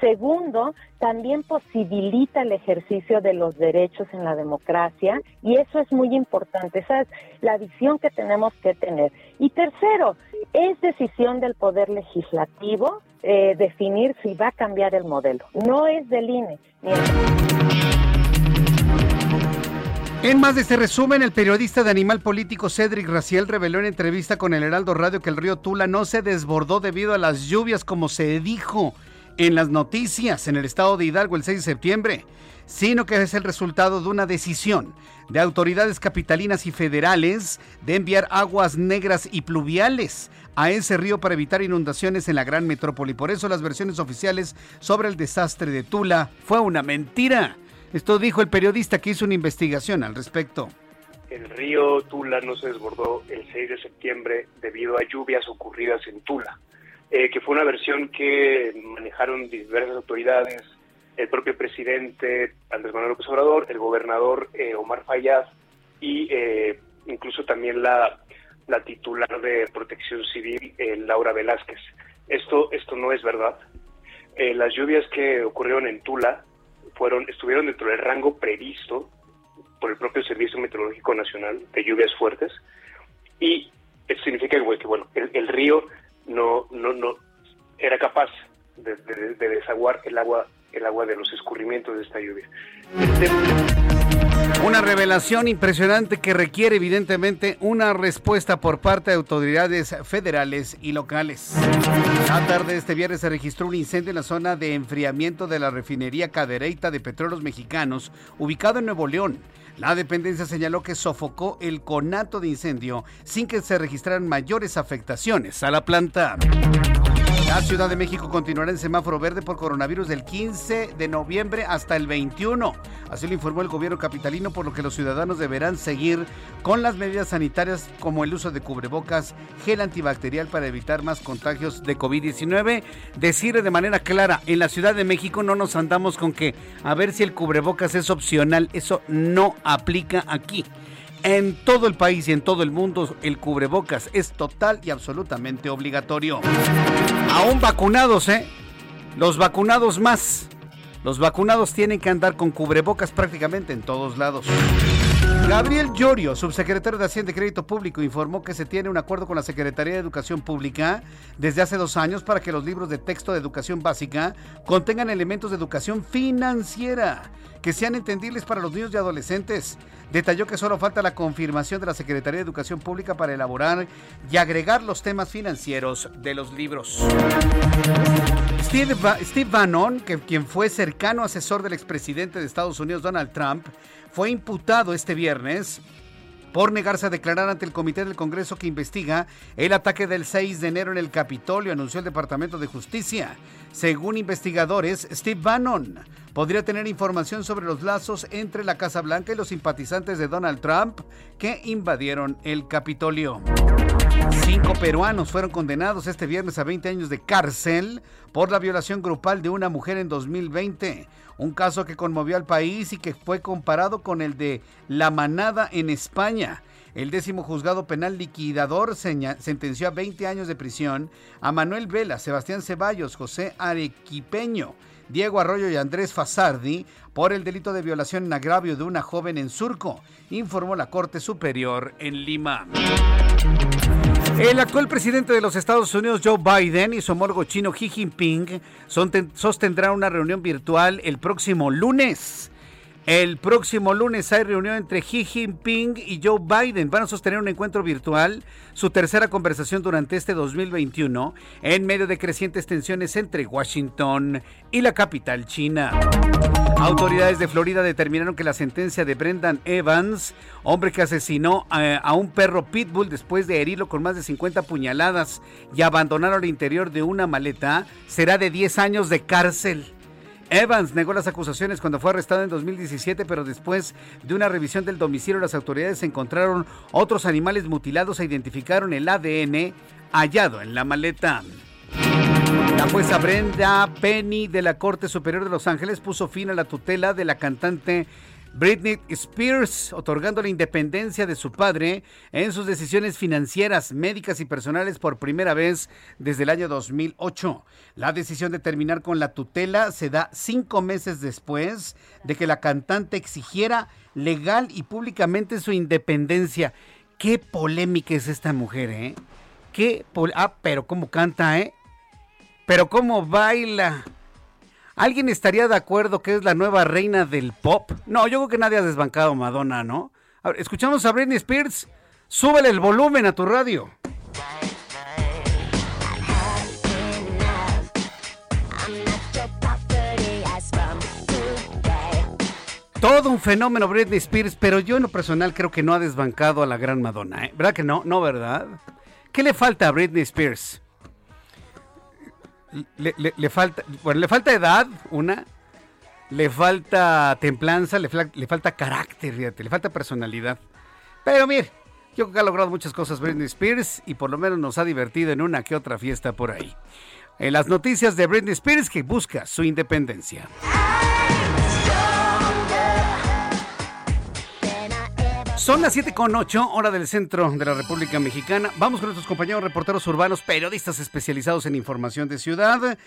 Segundo, también posibilita el ejercicio de los derechos en la democracia y eso es muy importante, esa es la visión que tenemos que tener. Y tercero, es decisión del Poder Legislativo eh, definir si va a cambiar el modelo, no es del INE. En más de este resumen, el periodista de Animal Político Cedric Raciel reveló en entrevista con el Heraldo Radio que el río Tula no se desbordó debido a las lluvias como se dijo en las noticias en el estado de Hidalgo el 6 de septiembre, sino que es el resultado de una decisión de autoridades capitalinas y federales de enviar aguas negras y pluviales a ese río para evitar inundaciones en la gran metrópoli. Por eso las versiones oficiales sobre el desastre de Tula fue una mentira. Esto dijo el periodista que hizo una investigación al respecto. el río Tula no se desbordó el 6 de septiembre debido a lluvias ocurridas en Tula, eh, que fue una versión que manejaron diversas autoridades, el propio presidente Andrés Manuel López Obrador, el gobernador eh, Omar Fayad y eh, incluso también la, la titular de Protección Civil, Laura Velázquez. Esto, esto no es verdad. las lluvias que ocurrieron en Tula fueron, estuvieron dentro del rango previsto por el propio Servicio Meteorológico Nacional de lluvias fuertes y eso significa que bueno el, río no no no era capaz de, desaguar el agua el agua de los escurrimientos de esta lluvia. Una revelación impresionante que requiere evidentemente una respuesta por parte de autoridades federales y locales. La tarde de este viernes se registró un incendio en la zona de enfriamiento de la refinería Cadereyta de Petróleos Mexicanos, ubicado en Nuevo León. La dependencia señaló que sofocó el conato de incendio sin que se registraran mayores afectaciones a la planta. La Ciudad de México continuará en semáforo verde por coronavirus del 15 de noviembre hasta el 21. Así lo informó el gobierno capitalino, por lo que los ciudadanos deberán seguir con las medidas sanitarias como el uso de cubrebocas, gel antibacterial para evitar más contagios de COVID-19. Decir de manera clara, en la Ciudad de México no nos andamos con que a ver si el cubrebocas es opcional. Eso no aplica aquí. En todo el país y en todo el mundo el cubrebocas es total y absolutamente obligatorio. Aún vacunados, ¿eh? Los vacunados más. Los vacunados tienen que andar con cubrebocas prácticamente en todos lados. Gabriel Llorio, subsecretario de Hacienda y Crédito Público, informó que se tiene un acuerdo con la Secretaría de Educación Pública desde hace dos años para que los libros de texto de educación básica contengan elementos de educación financiera que sean entendibles para los niños y adolescentes. Detalló que solo falta la confirmación de la Secretaría de Educación Pública para elaborar y agregar los temas financieros de los libros. Steve, Bannon, quien fue cercano asesor del expresidente de Estados Unidos Donald Trump, fue imputado este viernes por negarse a declarar ante el Comité del Congreso que investiga el ataque del 6 de enero en el Capitolio, anunció el Departamento de Justicia. Según investigadores, Steve Bannon podría tener información sobre los lazos entre la Casa Blanca y los simpatizantes de Donald Trump que invadieron el Capitolio. Cinco peruanos fueron condenados este viernes a 20 años de cárcel por la violación grupal de una mujer en 2020 un caso que conmovió al país y que fue comparado con el de La Manada en España. El décimo juzgado penal liquidador sentenció a 20 años de prisión a Manuel Vela, Sebastián Ceballos, José Arequipeño, Diego Arroyo y Andrés Fasardi por el delito de violación en agravio de una joven en Surco, informó la Corte Superior en Lima. El actual presidente de los Estados Unidos, Joe Biden, y su homólogo chino Xi Jinping sostendrán una reunión virtual el próximo lunes. El próximo lunes hay reunión entre Xi Jinping y Joe Biden. Van a sostener un encuentro virtual, su tercera conversación durante este 2021, en medio de crecientes tensiones entre Washington y la capital china. Autoridades de Florida determinaron que la sentencia de Brendan Evans, hombre que asesinó a, un perro pitbull después de herirlo con más de 50 puñaladas y abandonar al interior de una maleta, será de 10 años de cárcel. Evans negó las acusaciones cuando fue arrestado en 2017, pero después de una revisión del domicilio las autoridades encontraron otros animales mutilados e identificaron el ADN hallado en la maleta. La jueza Brenda Penny de la Corte Superior de Los Ángeles puso fin a la tutela de la cantante Britney Spears, otorgando la independencia de su padre en sus decisiones financieras, médicas y personales por primera vez desde el año 2008. La decisión de terminar con la tutela se da cinco meses después de que la cantante exigiera legal y públicamente su independencia. Qué polémica es esta mujer, ¿eh? Qué ah, pero cómo canta, ¿eh? Pero cómo baila. ¿Alguien estaría de acuerdo que es la nueva reina del pop? No, yo creo que nadie ha desbancado a Madonna, ¿no? Escuchamos a Britney Spears. Súbele el volumen a tu radio. Todo un fenómeno Britney Spears, pero yo en lo personal creo que no ha desbancado a la gran Madonna, ¿eh? ¿Verdad que no? No, ¿verdad? ¿Qué le falta a Britney Spears? Le, falta, bueno, le falta edad, una, le falta templanza, le, le falta carácter, fíjate, le falta personalidad. Pero mire, yo creo que ha logrado muchas cosas Britney Spears y por lo menos nos ha divertido en una que otra fiesta por ahí. En las noticias de Britney Spears que busca su independencia. Son las 7 con 8, hora del centro de la República Mexicana. Vamos con nuestros compañeros reporteros urbanos, periodistas especializados en información de ciudad.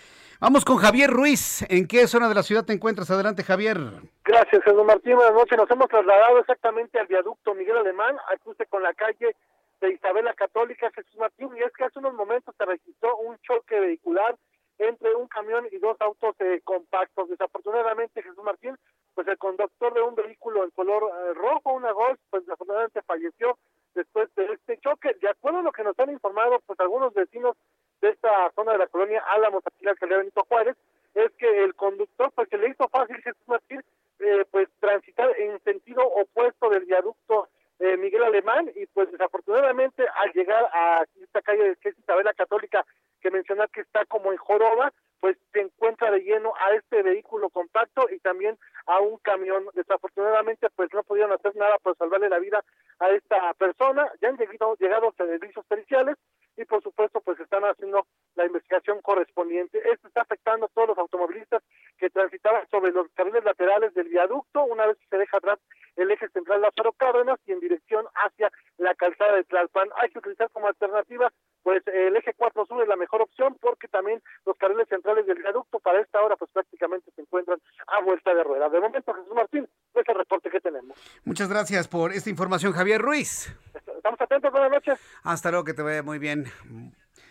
Vamos con Javier Ruiz. ¿En qué zona de la ciudad te encuentras? Adelante, Javier. Gracias, Jesús Martín. Buenas noches. Nos hemos trasladado exactamente al viaducto Miguel Alemán, ajuste con la calle de Isabela Católica, Jesús Martín. Y es que hace unos momentos se registró un choque vehicular entre un camión y dos autos eh, compactos. Desafortunadamente, Jesús Martín, pues el conductor de un vehículo en color eh, rojo, una Golf, pues desafortunadamente falleció después de este choque. De acuerdo a lo que nos han informado, pues algunos vecinos de esta zona de la colonia Álamos, aquí en la alcaldía Benito Juárez, es que el conductor, pues se le hizo fácil, Jesús Martín, eh, pues transitar en sentido opuesto del viaducto eh, Miguel Alemán y pues desafortunadamente al llegar a esta calle que es Isabela Católica, que mencionar que está como en Joroba, pues se encuentra de lleno a este vehículo compacto y también a un camión. Desafortunadamente, pues no pudieron hacer nada para salvarle la vida a esta persona. Ya han llegado, llegado servicios periciales y por supuesto pues están haciendo la investigación correspondiente. Esto está afectando a todos los automovilistas que transitaban sobre los carriles laterales del viaducto una vez que se deja atrás el eje central Lázaro Cárdenas y en dirección hacia la calzada de Tlalpan. Hay que utilizar como alternativa pues el eje 4 sur es la mejor opción porque también los carriles centrales del viaducto para esta hora pues prácticamente se encuentran a vuelta de rueda. De momento, Jesús Martín, es el reporte que tenemos. Muchas gracias por esta información, Javier Ruiz. Estamos atentos, buenas noches. Hasta luego, que te vaya muy bien.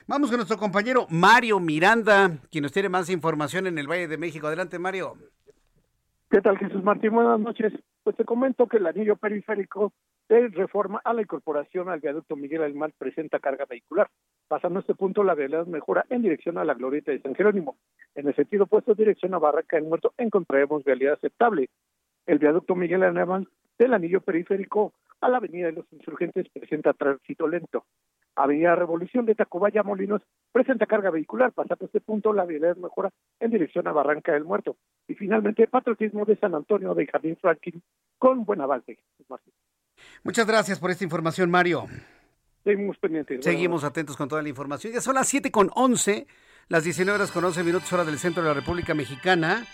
Vamos con nuestro compañero Mario Miranda, quien nos tiene más información en el Valle de México. Adelante, Mario. ¿Qué tal, Jesús Martín? Buenas noches. Pues te comento que el anillo periférico de reforma a la incorporación al viaducto Miguel Alemán presenta carga vehicular. Pasando este punto, la realidad mejora en dirección a la glorieta de San Jerónimo. En el sentido opuesto, dirección a Barranca del Muerto, encontraremos realidad aceptable. El viaducto Miguel Alemán del anillo periférico a la avenida de los insurgentes presenta tránsito lento. Avenida Revolución de Tacubaya Molinos presenta carga vehicular. Pasando este punto, la vialidad mejora en dirección a Barranca del Muerto. Y finalmente, patriotismo de San Antonio de Jardín Franklin con buen avance. Muchas gracias por esta información, Mario. Seguimos pendientes. Seguimos atentos con toda la información. Ya son las 7 con 11, las 19 horas con 11 minutos, hora del centro de la República Mexicana.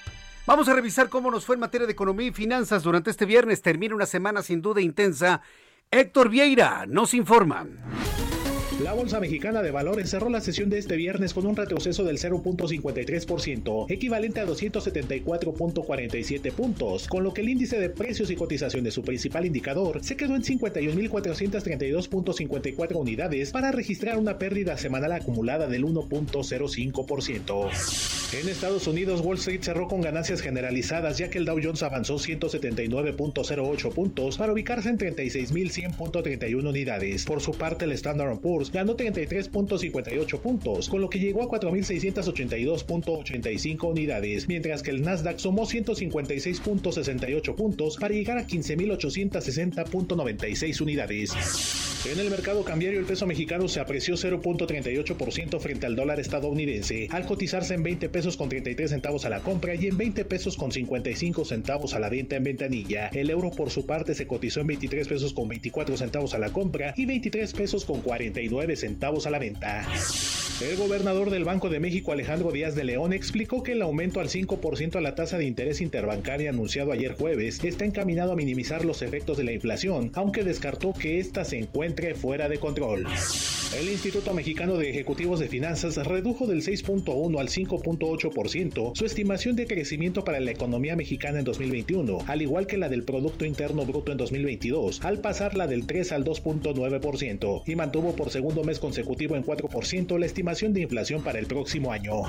Vamos a revisar cómo nos fue en materia de economía y finanzas durante este viernes. Termina una semana sin duda intensa. Héctor Vieira nos informa. La Bolsa Mexicana de Valores cerró la sesión de este viernes con un retroceso del 0.53%, equivalente a 274.47 puntos, con lo que el índice de precios y cotizaciones, su principal indicador, se quedó en 51.432.54 unidades para registrar una pérdida semanal acumulada del 1.05%. En Estados Unidos, Wall Street cerró con ganancias generalizadas ya que el Dow Jones avanzó 179.08 puntos para ubicarse en 36.100.31 unidades. Por su parte, el Standard Poor's ganó 33.58 puntos, con lo que llegó a 4.682.85 unidades, mientras que el Nasdaq sumó 156.68 puntos para llegar a 15.860.96 unidades. En el mercado cambiario el peso mexicano se apreció 0.38% frente al dólar estadounidense, al cotizarse en 20 pesos con 33 centavos a la compra y en 20 pesos con 55 centavos a la venta en ventanilla. El euro por su parte se cotizó en 23 pesos con 24 centavos a la compra y 23 pesos con 49 centavos a la venta. El gobernador del Banco de México, Alejandro Díaz de León, explicó que el aumento al 5% a la tasa de interés interbancaria anunciado ayer jueves está encaminado a minimizar los efectos de la inflación, aunque descartó que ésta se encuentre fuera de control. El Instituto Mexicano de Ejecutivos de Finanzas redujo del 6.1 al 5.8% su estimación de crecimiento para la economía mexicana en 2021, al igual que la del Producto Interno Bruto en 2022, al pasar la del 3 al 2.9%, y mantuvo por segundo mes consecutivo en 4% la estimación de inflación para el próximo año.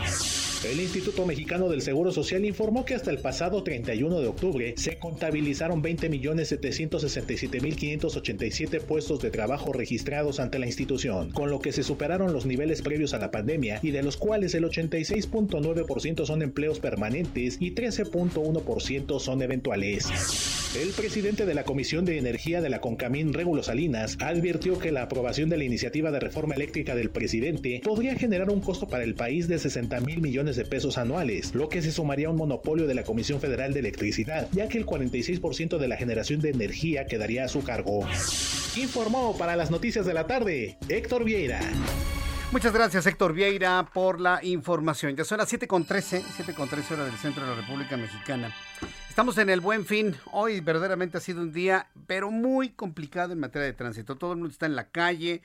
El Instituto Mexicano del Seguro Social informó que hasta el pasado 31 de octubre se contabilizaron 20.767.587 puestos de trabajo registrados ante la institución, con lo que se superaron los niveles previos a la pandemia y de los cuales el 86.9% son empleos permanentes y 13.1% son eventuales. El presidente de la Comisión de Energía de la CONCAMIN, Regulo Salinas, advirtió que la aprobación de la iniciativa de reforma eléctrica del presidente podría generar un costo para el país de 60 mil millones de pesos anuales, lo que se sumaría a un monopolio de la Comisión Federal de Electricidad, ya que el 46% de la generación de energía quedaría a su cargo. Informó para las noticias de la tarde Héctor Vieira. Muchas gracias, Héctor Vieira, por la información. Ya son las 7.13, 7.13 hora del centro de la República Mexicana. Estamos en el buen fin. Hoy verdaderamente ha sido un día, pero muy complicado en materia de tránsito. Todo el mundo está en la calle.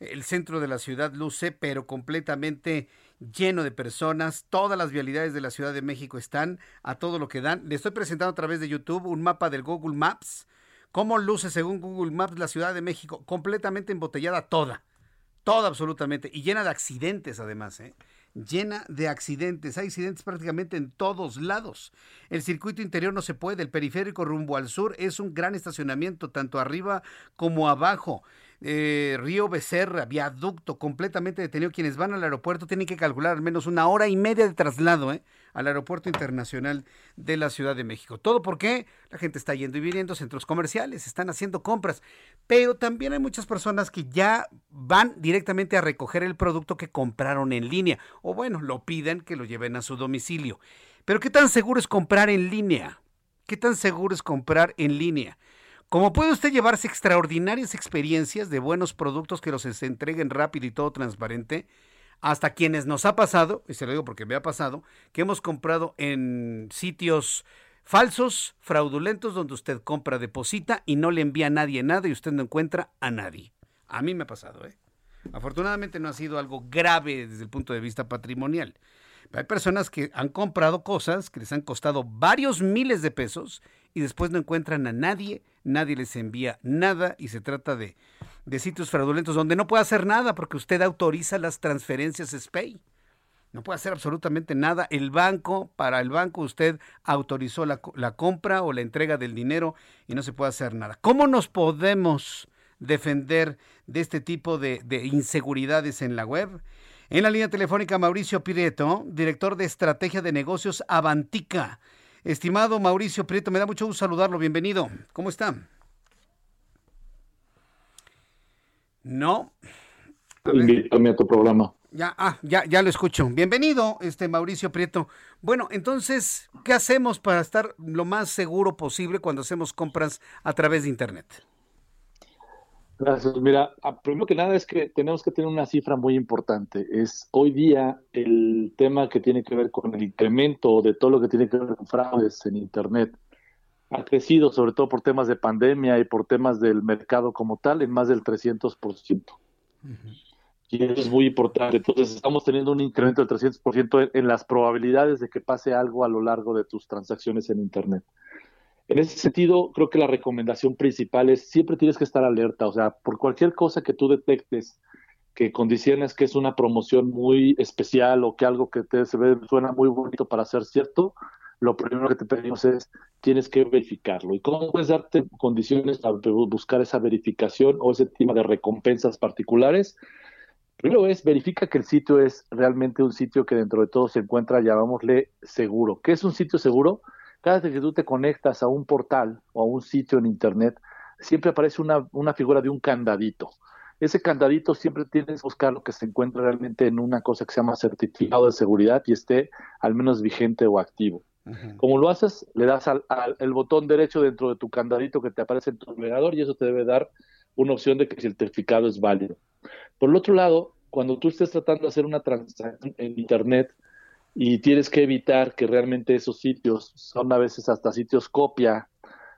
El centro de la ciudad luce, pero completamente lleno de personas. Todas las vialidades de la Ciudad de México están a todo lo que dan. Le estoy presentando a través de YouTube un mapa del Google Maps. ¿Cómo luce según Google Maps la Ciudad de México? Completamente embotellada toda Toda absolutamente. Y llena de accidentes además, ¿eh? Llena de accidentes. Hay accidentes prácticamente en todos lados. El circuito interior no se puede. El periférico rumbo al sur es un gran estacionamiento, tanto arriba como abajo. Eh, Río Becerra, viaducto completamente detenido. Quienes van al aeropuerto tienen que calcular al menos una hora y media de traslado ¿eh? Al aeropuerto internacional de la Ciudad de México. Todo porque la gente está yendo y viniendo centros comerciales, están haciendo compras, pero también hay muchas personas que ya van directamente a recoger el producto que compraron en línea o bueno, lo piden que lo lleven a su domicilio. Pero ¿qué tan seguro es comprar en línea? ¿Qué tan seguro es comprar en línea? Como puede usted llevarse extraordinarias experiencias de buenos productos que los entreguen rápido y todo transparente, hasta quienes nos ha pasado, y se lo digo porque me ha pasado, que hemos comprado en sitios falsos, fraudulentos, donde usted compra, deposita y no le envía a nadie nada y usted no encuentra a nadie. A mí me ha pasado, ¿eh? Afortunadamente no ha sido algo grave desde el punto de vista patrimonial. Hay personas que han comprado cosas que les han costado varios miles de pesos y después no encuentran a nadie, nadie les envía nada y se trata de, de sitios fraudulentos donde no puede hacer nada porque usted autoriza las transferencias SPAY. No puede hacer absolutamente nada. El banco, para el banco usted autorizó la, la compra o la entrega del dinero y no se puede hacer nada. ¿Cómo nos podemos defender de este tipo de, de inseguridades en la web? En la línea telefónica, Mauricio Pireto, director de estrategia de negocios Avantica. Estimado Mauricio Prieto, me da mucho gusto saludarlo. Bienvenido. ¿Cómo está? No. Invítame a tu programa. Ya, ah, ya, ya lo escucho. Bienvenido, este Mauricio Prieto. Bueno, entonces, ¿qué hacemos para estar lo más seguro posible cuando hacemos compras a través de Internet? Gracias. Mira, primero que nada es que tenemos que tener una cifra muy importante. Es hoy día el tema que tiene que ver con el incremento de todo lo que tiene que ver con fraudes en Internet. Ha crecido sobre todo por temas de pandemia y por temas del mercado como tal en más del 300%. Y eso es muy importante. Entonces estamos teniendo un incremento del 300% en las probabilidades de que pase algo a lo largo de tus transacciones en Internet. En ese sentido, creo que la recomendación principal es siempre tienes que estar alerta, o sea, por cualquier cosa que tú detectes que condiciones que es una promoción muy especial o que algo que te se ve, suena muy bonito para ser cierto, lo primero que te pedimos es tienes que verificarlo. ¿Y cómo puedes darte condiciones para buscar esa verificación o ese tipo de recompensas particulares? Primero es verifica que el sitio es realmente un sitio que dentro de todo se encuentra, llamámosle seguro. ¿Qué es un sitio seguro? Cada vez que tú te conectas a un portal o a un sitio en Internet, siempre aparece una, una figura de un candadito. Ese candadito siempre tienes que buscar lo que se encuentra realmente en una cosa que se llama certificado de seguridad y esté al menos vigente o activo. Como lo haces, le das al, el botón derecho dentro de tu candadito que te aparece en tu navegador y eso te debe dar una opción de que el certificado es válido. Por el otro lado, cuando tú estés tratando de hacer una transacción en Internet, y tienes que evitar que realmente esos sitios son a veces hasta sitios copia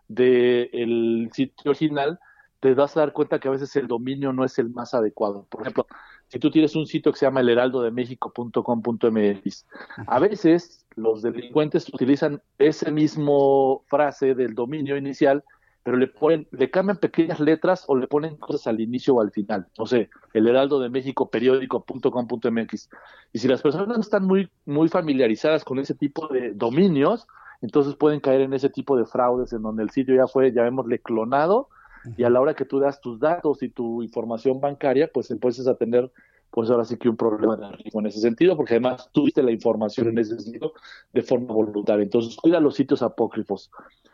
del sitio original, te vas a dar cuenta que a veces el dominio no es el más adecuado. Por ejemplo, si tú tienes un sitio que se llama elheraldodemexico.com.mx, a veces los delincuentes utilizan ese mismo frase del dominio inicial pero le ponen, le cambian pequeñas letras o le ponen cosas al inicio o al final. No sé, el Heraldo de México periódico.com.mx. Y si las personas no están muy, muy familiarizadas con ese tipo de dominios, entonces pueden caer en ese tipo de fraudes en donde el sitio ya fue, llamémosle, clonado, y a la hora que tú das tus datos y tu información bancaria, pues empiezas a tener, pues ahora sí que un problema de riesgo en ese sentido, porque además tuviste la información en ese sitio de forma voluntaria. Entonces, cuida los sitios apócrifos.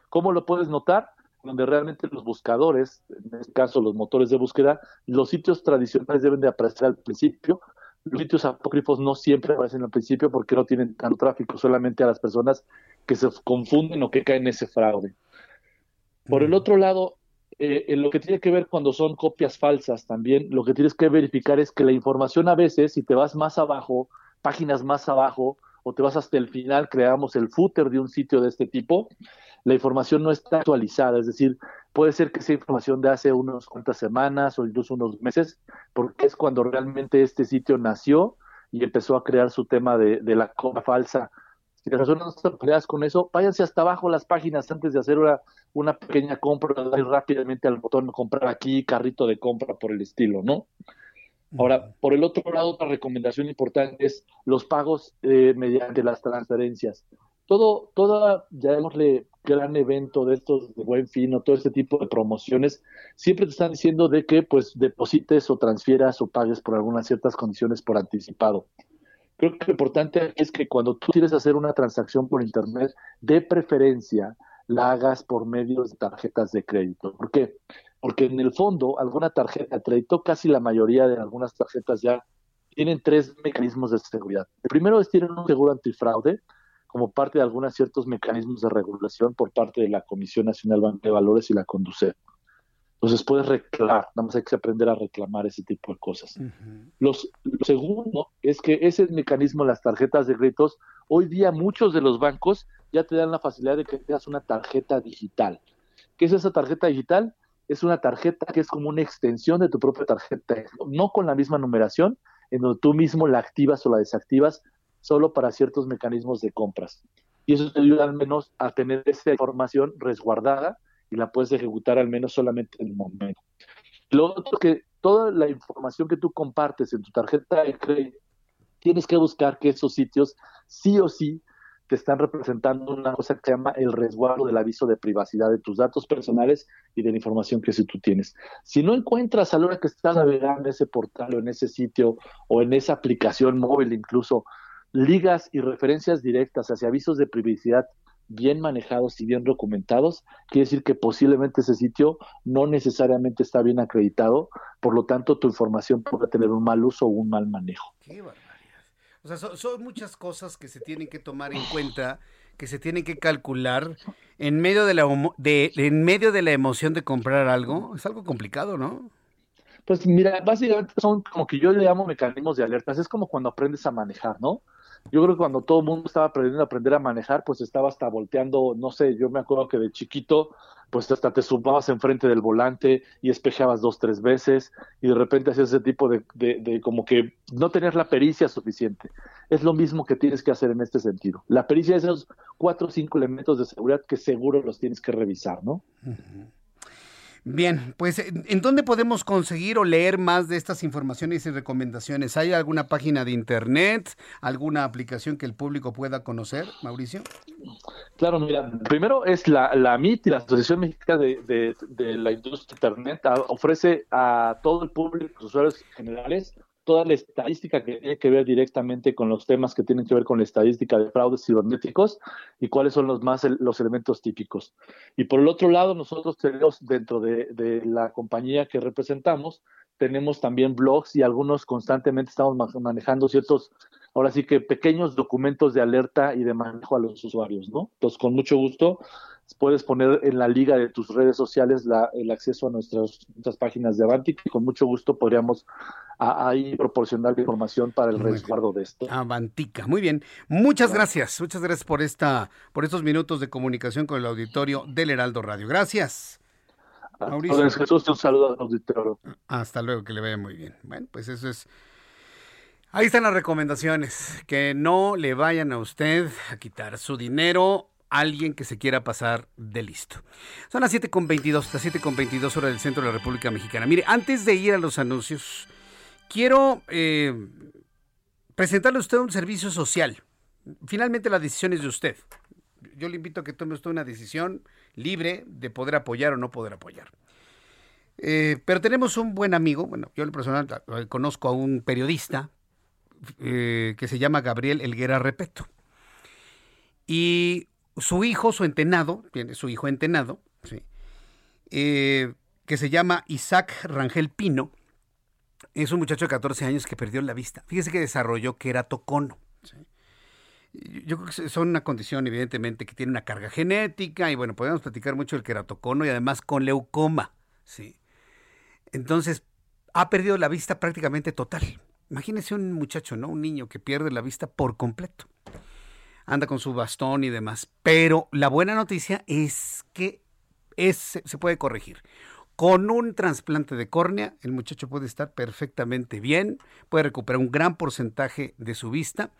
¿Cómo lo puedes notar? donde realmente los buscadores, en este caso los motores de búsqueda, los sitios tradicionales deben de aparecer al principio, los sitios apócrifos no siempre aparecen al principio porque no tienen tanto tráfico, solamente a las personas que se confunden o que caen en ese fraude. Por el otro lado, eh, en lo que tiene que ver cuando son copias falsas también, lo que tienes que verificar es que la información a veces, si te vas más abajo, páginas más abajo, o te vas hasta el final, creamos el footer de un sitio de este tipo, la información no está actualizada, es decir, puede ser que sea información de hace unas cuantas semanas o incluso unos meses, porque es cuando realmente este sitio nació y empezó a crear su tema de, la compra falsa. Si las personas no están peleadas con eso, váyanse hasta abajo las páginas antes de hacer una, una pequeña compra, dar rápidamente al botón comprar aquí, carrito de compra por el estilo, ¿no? Ahora, por el otro lado, otra recomendación importante es los pagos eh, mediante las transferencias. Todo, toda, llamémosle, gran evento de estos de buen fin o todo este tipo de promociones, siempre te están diciendo de que pues deposites o transfieras o pagues por algunas ciertas condiciones por anticipado. Creo que lo importante es que cuando tú quieres hacer una transacción por internet, de preferencia la hagas por medios de tarjetas de crédito. ¿Por qué? porque en el fondo alguna tarjeta de crédito, casi la mayoría de algunas tarjetas ya tienen tres mecanismos de seguridad. El primero es tienen un seguro antifraude como parte de algunos ciertos mecanismos de regulación por parte de la Comisión Nacional de Valores y la Conducef. Entonces puedes reclamar, nada más hay que aprender a reclamar ese tipo de cosas. Los, lo segundo es que ese mecanismo, las tarjetas de créditos, hoy día muchos de los bancos ya te dan la facilidad de que tengas una tarjeta digital. ¿Qué es esa tarjeta digital? es una tarjeta que es como una extensión de tu propia tarjeta, no con la misma numeración, en donde tú mismo la activas o la desactivas solo para ciertos mecanismos de compras. Y eso te ayuda al menos a tener esa información resguardada y la puedes ejecutar al menos solamente en el momento. Lo otro que toda la información que tú compartes en tu tarjeta de crédito, tienes que buscar que esos sitios sí o sí te están representando una cosa que se llama el resguardo del aviso de privacidad de tus datos personales y de la información que tú tienes. Si no encuentras a la hora que estás navegando en ese portal o en ese sitio o en esa aplicación móvil incluso ligas y referencias directas hacia avisos de privacidad bien manejados y bien documentados, quiere decir que posiblemente ese sitio no necesariamente está bien acreditado, por lo tanto tu información puede tener un mal uso o un mal manejo. O sea, son, muchas cosas que se tienen que tomar en cuenta, que se tienen que calcular en medio de la de, en medio de la emoción de comprar algo. Es algo complicado, ¿no? Pues mira, básicamente son como que yo le llamo mecanismos de alertas. Es como cuando aprendes a manejar, ¿no? Yo creo que cuando todo el mundo estaba aprendiendo a aprender a manejar, pues estaba hasta volteando, no sé, yo me acuerdo que de chiquito, pues hasta te sumabas enfrente del volante y espejeabas dos, tres veces y de repente hacías ese tipo de, de, como que no tener la pericia suficiente. Es lo mismo que tienes que hacer en este sentido. La pericia es esos cuatro o cinco elementos de seguridad que seguro los tienes que revisar, ¿no? Bien, pues ¿en dónde podemos conseguir o leer más de estas informaciones y recomendaciones? ¿Hay alguna página de internet, alguna aplicación que el público pueda conocer, Mauricio? Claro, mira, primero es la, la MIT, la Asociación Mexicana de, de, la Industria Internet, ofrece a todo el público, los usuarios generales, toda la estadística que tiene que ver directamente con los temas que tienen que ver con la estadística de fraudes cibernéticos y cuáles son los más los elementos típicos. Y por el otro lado, nosotros tenemos dentro de, de la compañía que representamos, tenemos también blogs y algunos constantemente estamos manejando ciertos, ahora sí que pequeños documentos de alerta y de manejo a los usuarios, ¿no? Entonces, con mucho gusto puedes poner en la liga de tus redes sociales el acceso a nuestras, páginas de Avantic y con mucho gusto podríamos ahí proporcionar información para el resguardo de esto. Avantica, muy bien. Muchas gracias, muchas gracias por esta, por estos minutos de comunicación con el auditorio del Heraldo Radio. Gracias. Mauricio. Jesús, un saludo al auditorio. Hasta luego, que le vaya muy bien. Bueno, pues eso es. Ahí están las recomendaciones. Que no le vayan a usted a quitar su dinero alguien que se quiera pasar de listo. Son las 7.22, las 7.22 horas del centro de la República Mexicana. Mire, antes de ir a los anuncios, quiero eh, presentarle a usted un servicio social. Finalmente la decisión es de usted. Yo le invito a que tome usted una decisión libre de poder apoyar o no poder apoyar. Eh, pero tenemos un buen amigo, bueno, yo en personal conozco a un periodista eh, que se llama Gabriel Elguera Repeto. Y su hijo, su entenado, tiene su hijo entenado, eh, que se llama Isaac Rangel Pino, es un muchacho de 14 años que perdió la vista. Fíjese que desarrolló queratocono. Yo creo que son una condición, evidentemente, que tiene una carga genética y bueno, podemos platicar mucho del queratocono y además con leucoma. ¿sí? Entonces, ha perdido la vista prácticamente total. Imagínese un muchacho, ¿no? Un niño que pierde la vista por completo. Anda con su bastón y demás. Pero la buena noticia es que es, se puede corregir. Con un trasplante de córnea, el muchacho puede estar perfectamente bien, puede recuperar un gran porcentaje de su vista,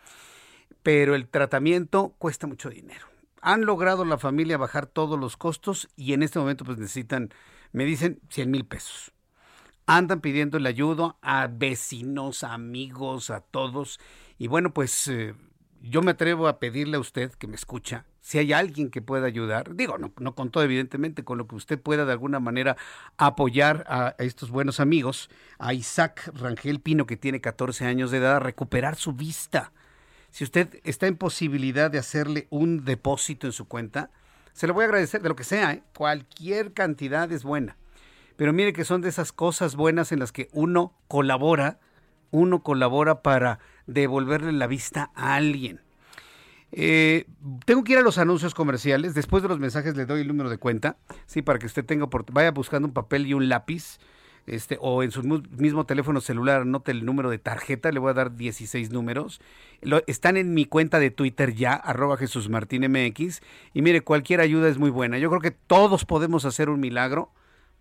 pero el tratamiento cuesta mucho dinero. Han logrado la familia bajar todos los costos y en este momento pues necesitan, me dicen, 100 mil pesos. Andan pidiendo el ayuda a vecinos, amigos, a todos. Y bueno, pues eh, yo me atrevo a pedirle a usted que me escucha, si hay alguien que pueda ayudar, digo, no, no con todo evidentemente, con lo que usted pueda de alguna manera apoyar a, estos buenos amigos, a Isaac Rangel Pino, que tiene 14 años de edad, a recuperar su vista. Si usted está en posibilidad de hacerle un depósito en su cuenta, se lo voy a agradecer de lo que sea, ¿eh? cualquier cantidad es buena. Pero mire que son de esas cosas buenas en las que uno colabora, uno colabora para devolverle la vista a alguien. Eh, tengo que ir a los anuncios comerciales. Después de los mensajes le doy el número de cuenta, sí, para que usted tenga, vaya buscando un papel y un lápiz, este, o en su mismo teléfono celular anote el número de tarjeta. Le voy a dar 16 números. están en mi cuenta de Twitter ya, arroba Jesús. Y mire, cualquier ayuda es muy buena. Yo creo que todos podemos hacer un milagro.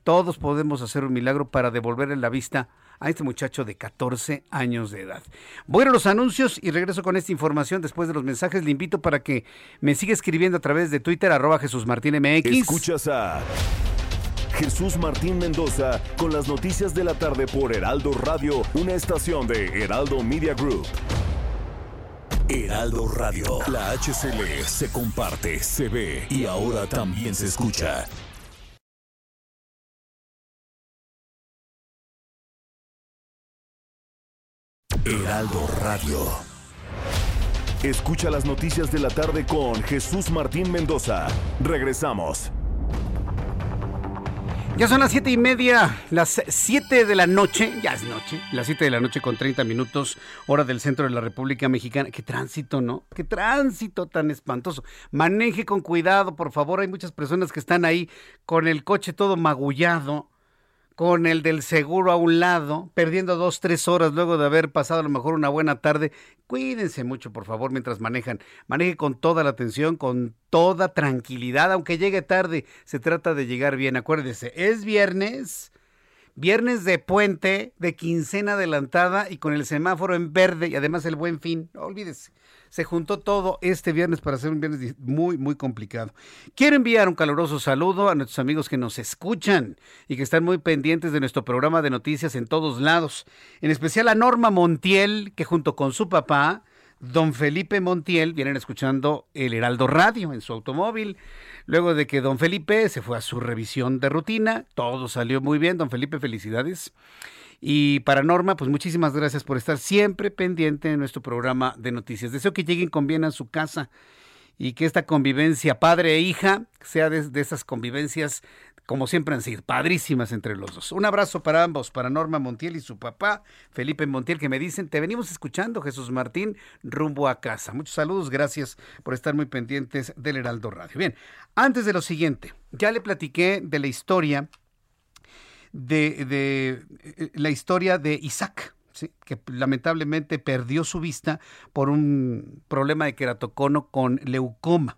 Todos podemos hacer un milagro para devolverle la vista a este muchacho de 14 años de edad. Voy a los anuncios y regreso con esta información después de los mensajes. Le invito para que me siga escribiendo a través de Twitter, arroba Jesús Martín MX. Escuchas a Jesús Martín Mendoza con las noticias de la tarde por Heraldo Radio, una estación de Heraldo Media Group. Heraldo Radio, la HCL se comparte, se ve y ahora también se escucha. Heraldo Radio. Escucha las noticias de la tarde con Jesús Martín Mendoza. Regresamos. Ya son las siete y media, las siete de la noche, ya es noche, las siete de la noche con 30 minutos, hora del centro de la República Mexicana. Qué tránsito, ¿no? Qué tránsito tan espantoso. Maneje con cuidado, por favor. Hay muchas personas que están ahí con el coche todo magullado con el del seguro a un lado, perdiendo dos, tres horas luego de haber pasado a lo mejor una buena tarde. Cuídense mucho, por favor, mientras manejan. Maneje con toda la atención, con toda tranquilidad, aunque llegue tarde. Se trata de llegar bien. Acuérdese, es viernes. Viernes de puente, de quincena adelantada y con el semáforo en verde y además el buen fin. No olvídese se juntó todo este viernes para hacer un viernes muy, muy complicado. Quiero enviar un caluroso saludo a nuestros amigos que nos escuchan y que están muy pendientes de nuestro programa de noticias en todos lados. En especial a Norma Montiel, que junto con su papá, don Felipe Montiel, vienen escuchando el Heraldo Radio en su automóvil. Luego de que don Felipe se fue a su revisión de rutina, todo salió muy bien. Don Felipe, felicidades. Y para Norma, pues muchísimas gracias por estar siempre pendiente de nuestro programa de noticias. Deseo que lleguen con bien a su casa y que esta convivencia padre e hija sea de, esas convivencias como siempre han sido, padrísimas entre los dos. Un abrazo para ambos, para Norma Montiel y su papá, Felipe Montiel, que me dicen, te venimos escuchando, Jesús Martín, rumbo a casa. Muchos saludos, gracias por estar muy pendientes del Heraldo Radio. Bien, antes de lo siguiente, ya le platiqué de la historia de, eh, la historia de Isaac, que lamentablemente perdió su vista por un problema de queratocono con leucoma.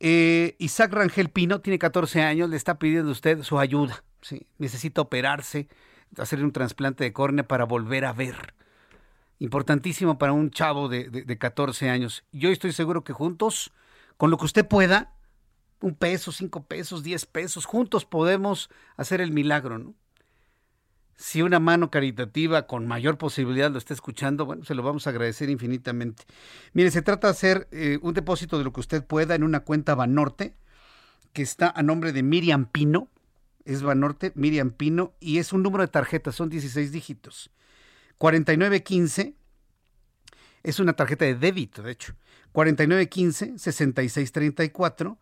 Eh, Isaac Rangel Pino tiene 14 años, le está pidiendo a usted su ayuda. ¿sí? Necesita operarse, hacer un trasplante de córnea para volver a ver. Importantísimo para un chavo de, de, de 14 años. Yo estoy seguro que juntos, con lo que usted pueda, un peso, cinco pesos, diez pesos, juntos podemos hacer el milagro, ¿no? Si una mano caritativa con mayor posibilidad lo está escuchando, bueno, se lo vamos a agradecer infinitamente. Mire, se trata de hacer eh, un depósito de lo que usted pueda en una cuenta Banorte, que está a nombre de Miriam Pino, es Banorte, Miriam Pino, y es un número de tarjeta, son 16 dígitos. 4915, es una tarjeta de débito, de hecho. 4915 6634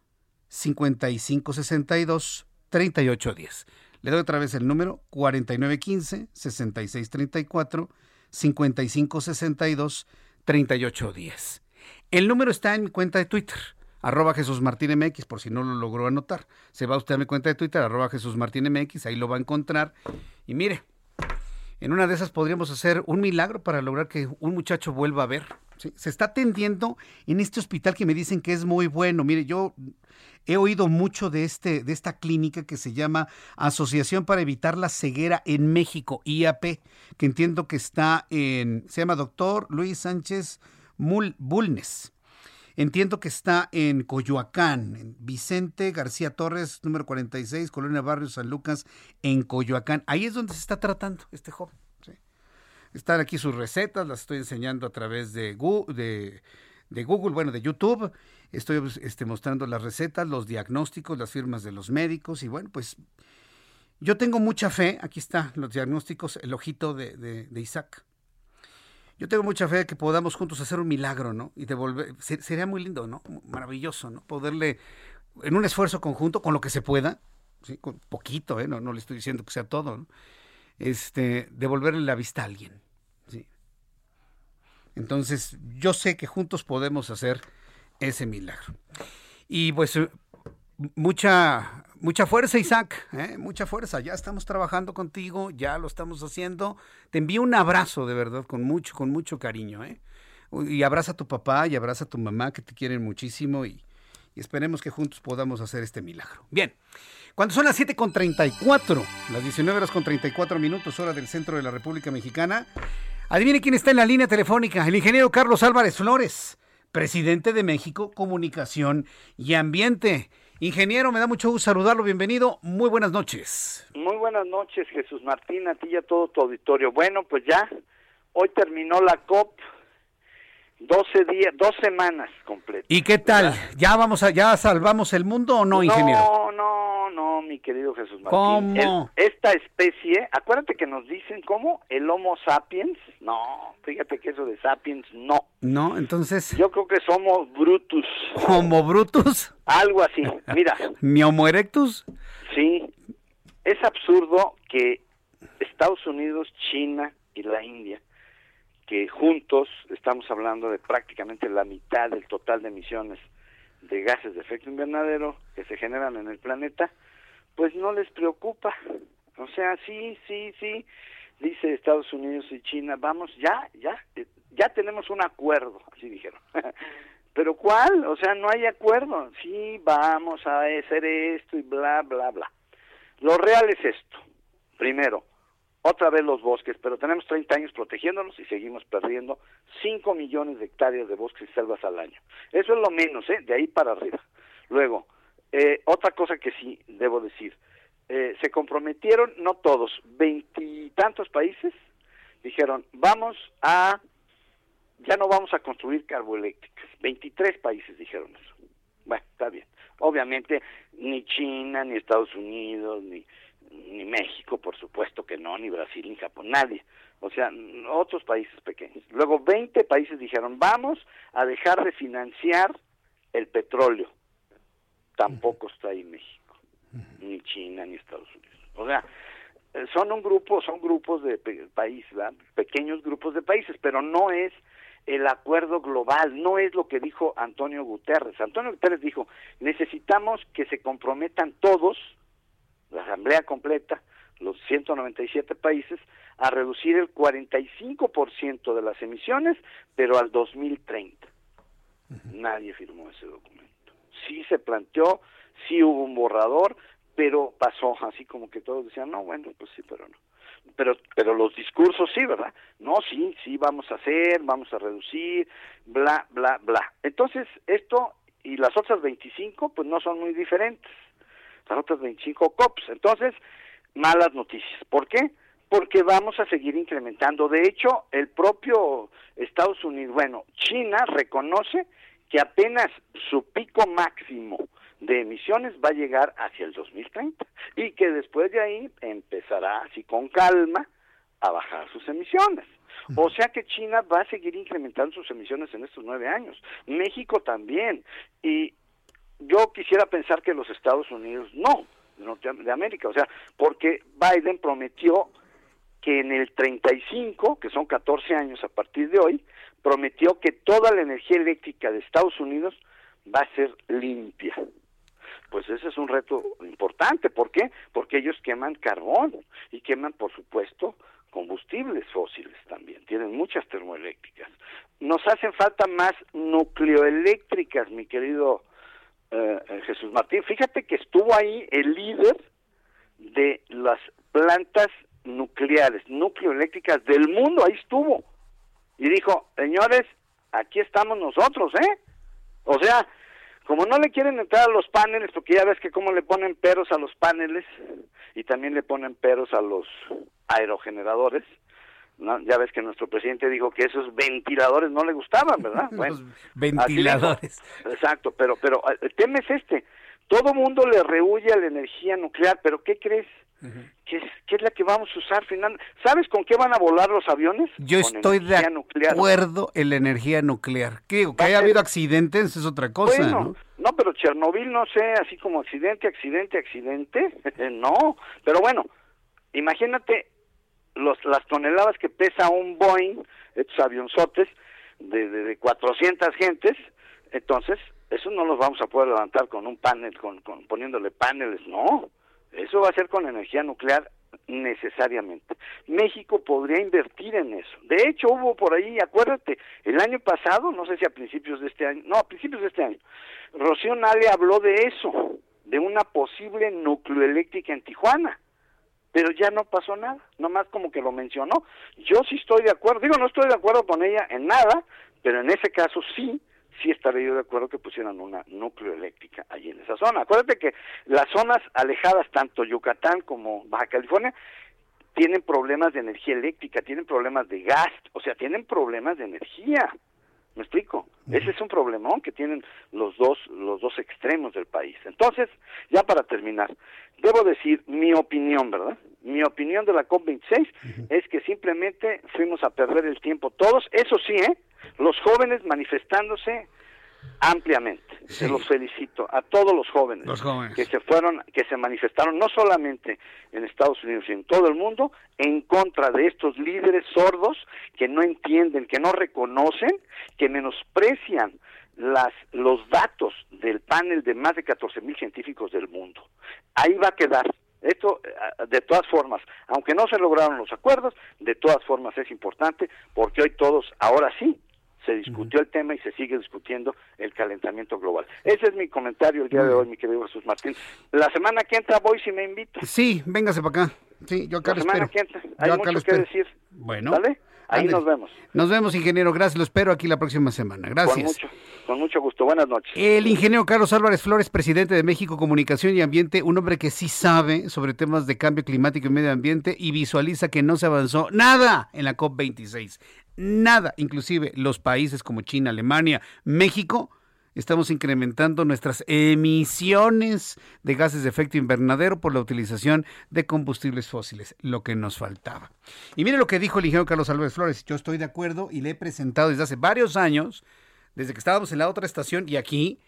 5562 3810. Le doy otra vez el número 4915 6634 5562 3810. El número está en mi cuenta de Twitter, arroba Jesús Martín MX, por si no lo logró anotar. Se va usted a mi cuenta de Twitter, arroba Jesús Martín MX, ahí lo va a encontrar. Y mire, en una de esas podríamos hacer un milagro para lograr que un muchacho vuelva a ver. Se está atendiendo en este hospital que me dicen que es muy bueno. Mire, yo he oído mucho de, este, de esta clínica que se llama Asociación para Evitar la Ceguera en México, IAP, que entiendo que está en, se llama doctor Luis Sánchez Bulnes. Entiendo que está en Coyoacán, en Vicente García Torres, número 46, Colonia Barrio San Lucas, en Coyoacán. Ahí es donde se está tratando este joven. Están aquí sus recetas, las estoy enseñando a través de Google, de, bueno, de YouTube. Estoy pues, este, mostrando las recetas, los diagnósticos, las firmas de los médicos y bueno, pues yo tengo mucha fe. Aquí están los diagnósticos, el ojito de, de, Isaac. Yo tengo mucha fe de que podamos juntos hacer un milagro, ¿no? Y devolver, sería muy lindo, ¿no? Maravilloso, ¿no? Poderle, en un esfuerzo conjunto, con lo que se pueda, ¿sí? Con poquito, ¿eh? No, no le estoy diciendo que sea todo, ¿no? Este, devolverle la vista a alguien. Entonces, yo sé que juntos podemos hacer ese milagro. Y pues mucha mucha fuerza, Isaac, ¿eh? mucha fuerza. Ya estamos trabajando contigo, ya lo estamos haciendo. Te envío un abrazo de verdad con mucho con mucho cariño, ¿eh? Y abraza a tu papá y abraza a tu mamá que te quieren muchísimo y, esperemos que juntos podamos hacer este milagro. Bien. Cuando son las 7.34, las 19 horas con 34 minutos, hora del centro de la República Mexicana, Adivine quién está en la línea telefónica, el ingeniero Carlos Álvarez Flores, presidente de México Comunicación y Ambiente. Ingeniero, me da mucho gusto saludarlo, bienvenido, muy buenas noches. Muy buenas noches, Jesús Martín, a ti y a todo tu auditorio. Bueno, pues ya, hoy terminó la COP, 12 días, dos semanas completas. ¿Y qué tal? ¿Ya vamos a, ya salvamos el mundo o no, ingeniero? No, no, no, mi querido Jesús Martín. ¿Cómo? esta especie, acuérdate que nos dicen cómo, el Homo sapiens, no, fíjate que eso de sapiens, no. No, entonces. Yo creo que somos brutus. ¿Homo brutus? Algo así, mira. [LAUGHS] ¿Ni Homo erectus? Sí, es absurdo que Estados Unidos, China y la India que juntos estamos hablando de prácticamente la mitad del total de emisiones de gases de efecto invernadero que se generan en el planeta, pues no les preocupa. O sea, sí, sí, sí, dice Estados Unidos y China, vamos, ya, ya, ya tenemos un acuerdo, así dijeron. [LAUGHS] Pero ¿cuál? O sea, no hay acuerdo. Sí, vamos a hacer esto y bla, bla, bla. Lo real es esto. Primero, otra vez los bosques, pero tenemos 30 años protegiéndolos y seguimos perdiendo 5 millones de hectáreas de bosques y selvas al año. Eso es lo menos, ¿eh? de ahí para arriba. Luego, eh, otra cosa que sí debo decir, eh, se comprometieron, no todos, veintitantos países dijeron, vamos a, ya no vamos a construir carboeléctricas. 23 países dijeron eso. Bueno, está bien. Obviamente, ni China, ni Estados Unidos, ni ni México, por supuesto que no, ni Brasil, ni Japón, nadie. O sea, otros países pequeños. Luego 20 países dijeron, vamos a dejar de financiar el petróleo. Tampoco está ahí México, ni China, ni Estados Unidos. O sea, eh, son un grupo, son grupos de países, pequeños grupos de países, pero no es el acuerdo global, no es lo que dijo Antonio Guterres. Antonio Guterres dijo, necesitamos que se comprometan todos la Asamblea completa, los 197 países, a reducir el 45% de las emisiones, pero al 2030. Nadie firmó ese documento. Sí se planteó, sí hubo un borrador, pero pasó así como que todos decían, no, bueno, pues sí, pero no. Pero, pero los discursos sí, ¿verdad? No, sí, sí, vamos a hacer, vamos a reducir, bla, bla, bla. Entonces, esto y las otras 25, pues no son muy diferentes las otras 25 COPs. Entonces, malas noticias. ¿Por qué? Porque vamos a seguir incrementando. De hecho, el propio Estados Unidos, bueno, China reconoce que apenas su pico máximo de emisiones va a llegar hacia el 2030 y que después de ahí empezará así con calma a bajar sus emisiones. O sea que China va a seguir incrementando sus emisiones en estos nueve años. México también. Y yo quisiera pensar que los Estados Unidos no, de América, o sea, porque Biden prometió que en el 35, que son 14 años a partir de hoy, prometió que toda la energía eléctrica de Estados Unidos va a ser limpia. Pues ese es un reto importante. ¿Por qué? Porque ellos queman carbón y queman, por supuesto, combustibles fósiles también. Tienen muchas termoeléctricas. Nos hacen falta más nucleoeléctricas, mi querido eh, eh, Jesús Martín. Fíjate que estuvo ahí el líder de las plantas nucleares, nucleoeléctricas del mundo, ahí estuvo. Y dijo, señores, aquí estamos nosotros, ¿eh? O sea, como no le quieren entrar a los paneles, porque ya ves que como le ponen peros a los paneles y también le ponen peros a los aerogeneradores, ¿no? ya ves que nuestro presidente dijo que esos ventiladores no le gustaban, ¿verdad? [LAUGHS] Bueno, ventiladores. Exacto, pero pero el tema es este, todo mundo le rehuye a la energía nuclear, pero ¿qué crees? ¿Qué, es, la que vamos a usar final? ¿Sabes con qué van a volar los aviones? Yo estoy de acuerdo en la energía nuclear. ¿Qué Que haya habido accidentes es otra cosa, ¿no? No, pero Chernobyl no sé, así como accidente, accidente, accidente, [LAUGHS] no. Pero bueno, imagínate los, las toneladas que pesa un Boeing, estos avionzotes de, de, de 400 gentes, entonces eso no los vamos a poder levantar con un panel, con, con poniéndole paneles, no. Eso va a ser con energía nuclear necesariamente. México podría invertir en eso. De hecho, hubo por ahí, acuérdate, el año pasado, no sé si a principios de este año, no, a principios de este año, Rocío Nale habló de eso, de una posible nucleoeléctrica en Tijuana, pero ya no pasó nada, nomás como que lo mencionó. Yo sí estoy de acuerdo, digo, no estoy de acuerdo con ella en nada, pero en ese caso sí sí estaría yo de acuerdo que pusieran una nucleoeléctrica allí en esa zona. Acuérdate que las zonas alejadas, tanto Yucatán como Baja California, tienen problemas de energía eléctrica, tienen problemas de gas, o sea, tienen problemas de energía. ¿Me explico? Ese es un problemón que tienen los dos, los dos extremos del país. Entonces, ya para terminar, debo decir mi opinión, ¿verdad? Mi opinión de la COP26 es que simplemente fuimos a perder el tiempo todos, eso sí, ¿eh? Los jóvenes manifestándose ampliamente. Se los felicito a todos los jóvenes, que se fueron, que se manifestaron no solamente en Estados Unidos, sino en todo el mundo en contra de estos líderes sordos que no entienden, que no reconocen, que menosprecian las los datos del panel de más de 14 mil científicos del mundo. Ahí va a quedar. Esto, eh, de todas formas, aunque no se lograron los acuerdos, de todas formas es importante porque hoy todos, ahora sí, se discutió el tema y se sigue discutiendo el calentamiento global. Ese es mi comentario el día de hoy, mi querido Jesús Martín. La semana que entra voy si me invita. Sí, véngase para acá. Sí, yo acá La semana que entra. Hay mucho que decir. Bueno. ¿Vale? Ahí nos vemos. Nos vemos, ingeniero. Gracias. Lo espero aquí la próxima semana. Gracias. Con mucho, con mucho gusto. Buenas noches. El ingeniero Carlos Álvarez Flores, presidente de México Comunicación y Ambiente, un hombre que sí sabe sobre temas de cambio climático y medio ambiente y visualiza que no se avanzó nada en la COP26 nada, inclusive los países como China, Alemania, México, estamos incrementando nuestras emisiones de gases de efecto invernadero por la utilización de combustibles fósiles, lo que nos faltaba. Y mire lo que dijo el ingeniero Carlos Álvarez Flores, yo estoy de acuerdo y le he presentado desde hace varios años, desde que estábamos en la otra estación y aquí,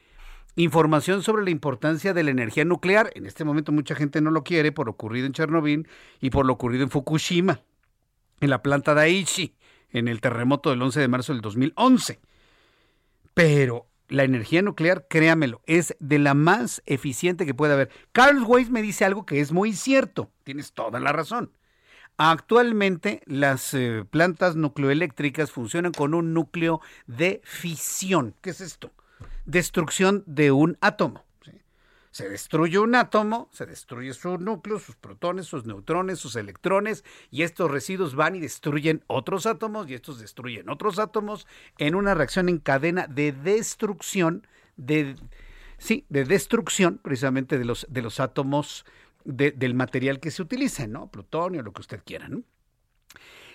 información sobre la importancia de la energía nuclear. En este momento mucha gente no lo quiere por lo ocurrido en Chernobyl y por lo ocurrido en Fukushima, en la planta de Aichi en el terremoto del 11 de marzo del 2011. Pero la energía nuclear, créamelo, es de la más eficiente que puede haber. Carl Weiss me dice algo que es muy cierto, tienes toda la razón. Actualmente las eh, plantas nucleoeléctricas funcionan con un núcleo de fisión. ¿Qué es esto? Destrucción de un átomo. Se destruye un átomo, se destruye su núcleo, sus protones, sus neutrones, sus electrones, y estos residuos van y destruyen otros átomos, y estos destruyen otros átomos en una reacción en cadena de destrucción, de, sí, de destrucción precisamente de los, de los átomos del material que se utilice, ¿no? Plutonio, lo que usted quiera.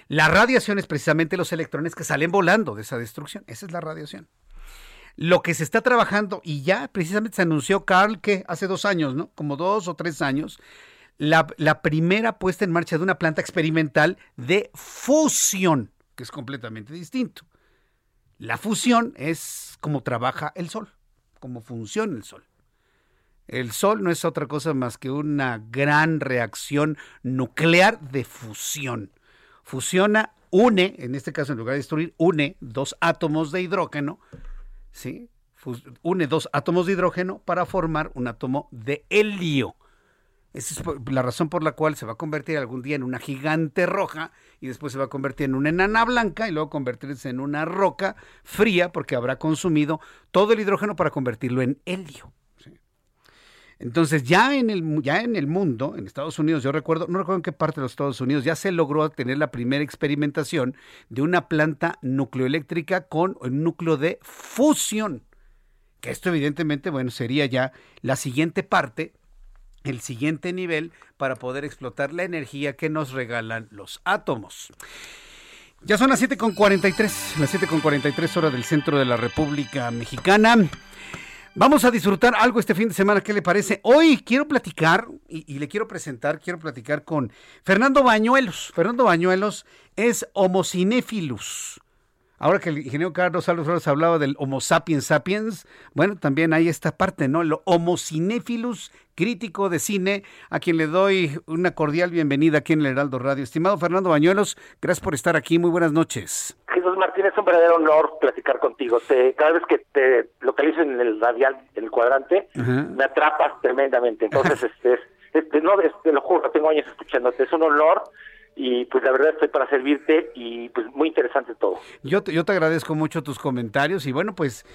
La radiación es precisamente los electrones que salen volando de esa destrucción. Esa es la radiación lo que se está trabajando, y ya precisamente se anunció, Carl, que hace dos años, ¿no? Como dos o tres años, la, la primera puesta en marcha de una planta experimental de fusión, que es completamente distinto. La fusión es como trabaja el Sol, como funciona el Sol. El Sol no es otra cosa más que una gran reacción nuclear de fusión. Fusiona, une, en este caso en lugar de destruir, une dos átomos de hidrógeno ¿sí? une dos átomos de hidrógeno para formar un átomo de helio. Esa es la razón por la cual se va a convertir algún día en una gigante roja y después se va a convertir en una enana blanca y luego convertirse en una roca fría porque habrá consumido todo el hidrógeno para convertirlo en helio. Entonces, ya en, el, ya en el mundo, en Estados Unidos, yo recuerdo, no recuerdo en qué parte de los Estados Unidos, ya se logró tener la primera experimentación de una planta nucleoeléctrica con un núcleo de fusión. Que esto evidentemente, bueno, sería ya la siguiente parte, el siguiente nivel para poder explotar la energía que nos regalan los átomos. Ya son las 7.43, las 7.43 horas del centro de la República Mexicana. Vamos a disfrutar algo este fin de semana, ¿qué le parece? Hoy quiero platicar y, le quiero presentar, quiero platicar con Fernando Bañuelos. Fernando Bañuelos es homocinéfilus. Ahora que el ingeniero Carlos Flores hablaba del Homo sapiens sapiens, bueno, también hay esta parte, ¿no? El Homo cinéfilus, crítico de cine, a quien le doy una cordial bienvenida aquí en el Heraldo Radio. Estimado Fernando Bañuelos, gracias por estar aquí, muy buenas noches. Martín, es un verdadero honor platicar contigo. cada vez que te localizo en el radial, en el cuadrante, me atrapas tremendamente. Entonces, [LAUGHS] este, este, no, este, lo juro, tengo años escuchándote, es un honor y pues la verdad estoy para servirte y pues muy interesante todo. Yo te, yo te agradezco mucho tus comentarios y bueno pues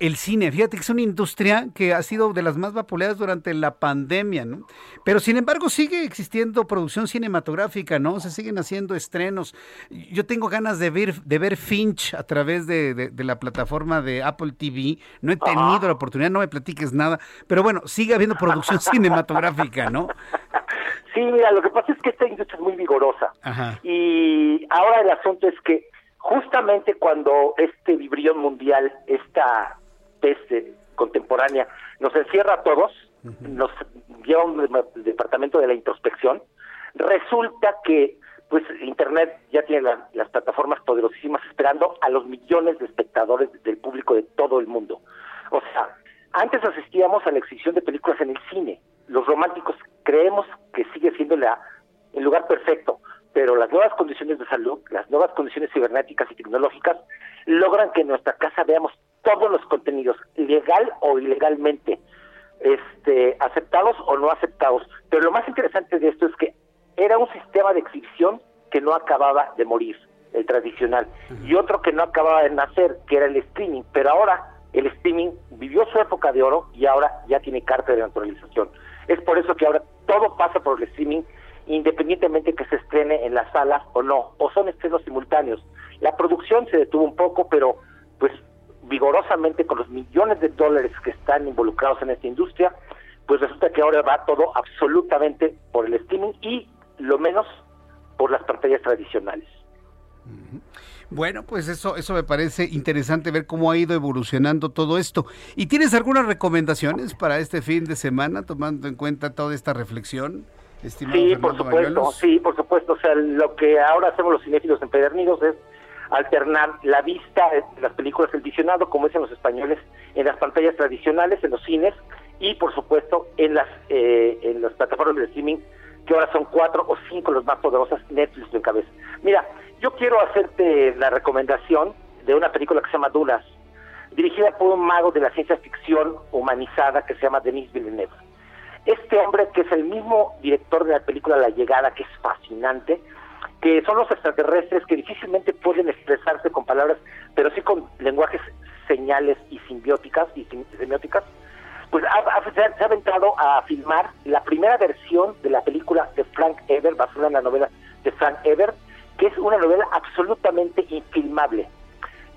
el cine, fíjate que es una industria que ha sido de las más vapuleadas durante la pandemia, ¿no? Pero sin embargo sigue existiendo producción cinematográfica, ¿no? Se siguen haciendo estrenos. Yo tengo ganas de ver, de ver Finch a través de, la plataforma de Apple TV, no he tenido la oportunidad, no me platiques nada, pero bueno, sigue habiendo producción [LAUGHS] cinematográfica, ¿no? Sí, mira, lo que pasa es que esta industria es muy vigorosa. Y ahora el asunto es que justamente cuando este vibrión mundial, esta peste contemporánea, nos encierra a todos, nos lleva a un departamento de la introspección, resulta que pues Internet ya tiene las plataformas poderosísimas esperando a los millones de espectadores del público de todo el mundo. O sea, antes asistíamos a la exhibición de películas en el cine. Los románticos creemos que sigue siendo la, el lugar perfecto, pero las nuevas condiciones de salud, las nuevas condiciones cibernéticas y tecnológicas logran que en nuestra casa veamos todos los contenidos, legal o ilegalmente, este, aceptados o no aceptados. Pero lo más interesante de esto es que era un sistema de exhibición que no acababa de morir, el tradicional, y otro que no acababa de nacer, que era el streaming, pero ahora el streaming vivió su época de oro y ahora ya tiene carta de naturalización. Es por eso que ahora todo pasa por el streaming, independientemente que se estrene en las salas o no, o son estrenos simultáneos. La producción se detuvo un poco, pero pues vigorosamente con los millones de dólares que están involucrados en esta industria, pues resulta que ahora va todo absolutamente por el streaming y lo menos por las pantallas tradicionales. Bueno, pues eso, eso me parece interesante ver cómo ha ido evolucionando todo esto. ¿Y tienes algunas recomendaciones para este fin de semana, tomando en cuenta toda esta reflexión? Estimado sí, por supuesto, sí, por supuesto. O sea, lo que ahora hacemos los cinéfilos empedernidos es alternar la vista de las películas, el visionado, como dicen los españoles, en las pantallas tradicionales, en los cines y, por supuesto, en las eh, en las plataformas de streaming, que ahora son cuatro o cinco los más poderosas, Netflix en cabeza. Mira, yo quiero hacerte la recomendación de una película que se llama Dunas, dirigida por un mago de la ciencia ficción humanizada que se llama Denis Villeneuve. Este hombre, que es el mismo director de la película La Llegada, que es fascinante, que son los extraterrestres que difícilmente pueden expresarse con palabras, pero sí con lenguajes señales y simbióticas y semióticas, pues se ha aventado a filmar la primera versión de la película de Frank Eber, basada en la novela de Frank Eber, que es una novela absolutamente infilmable.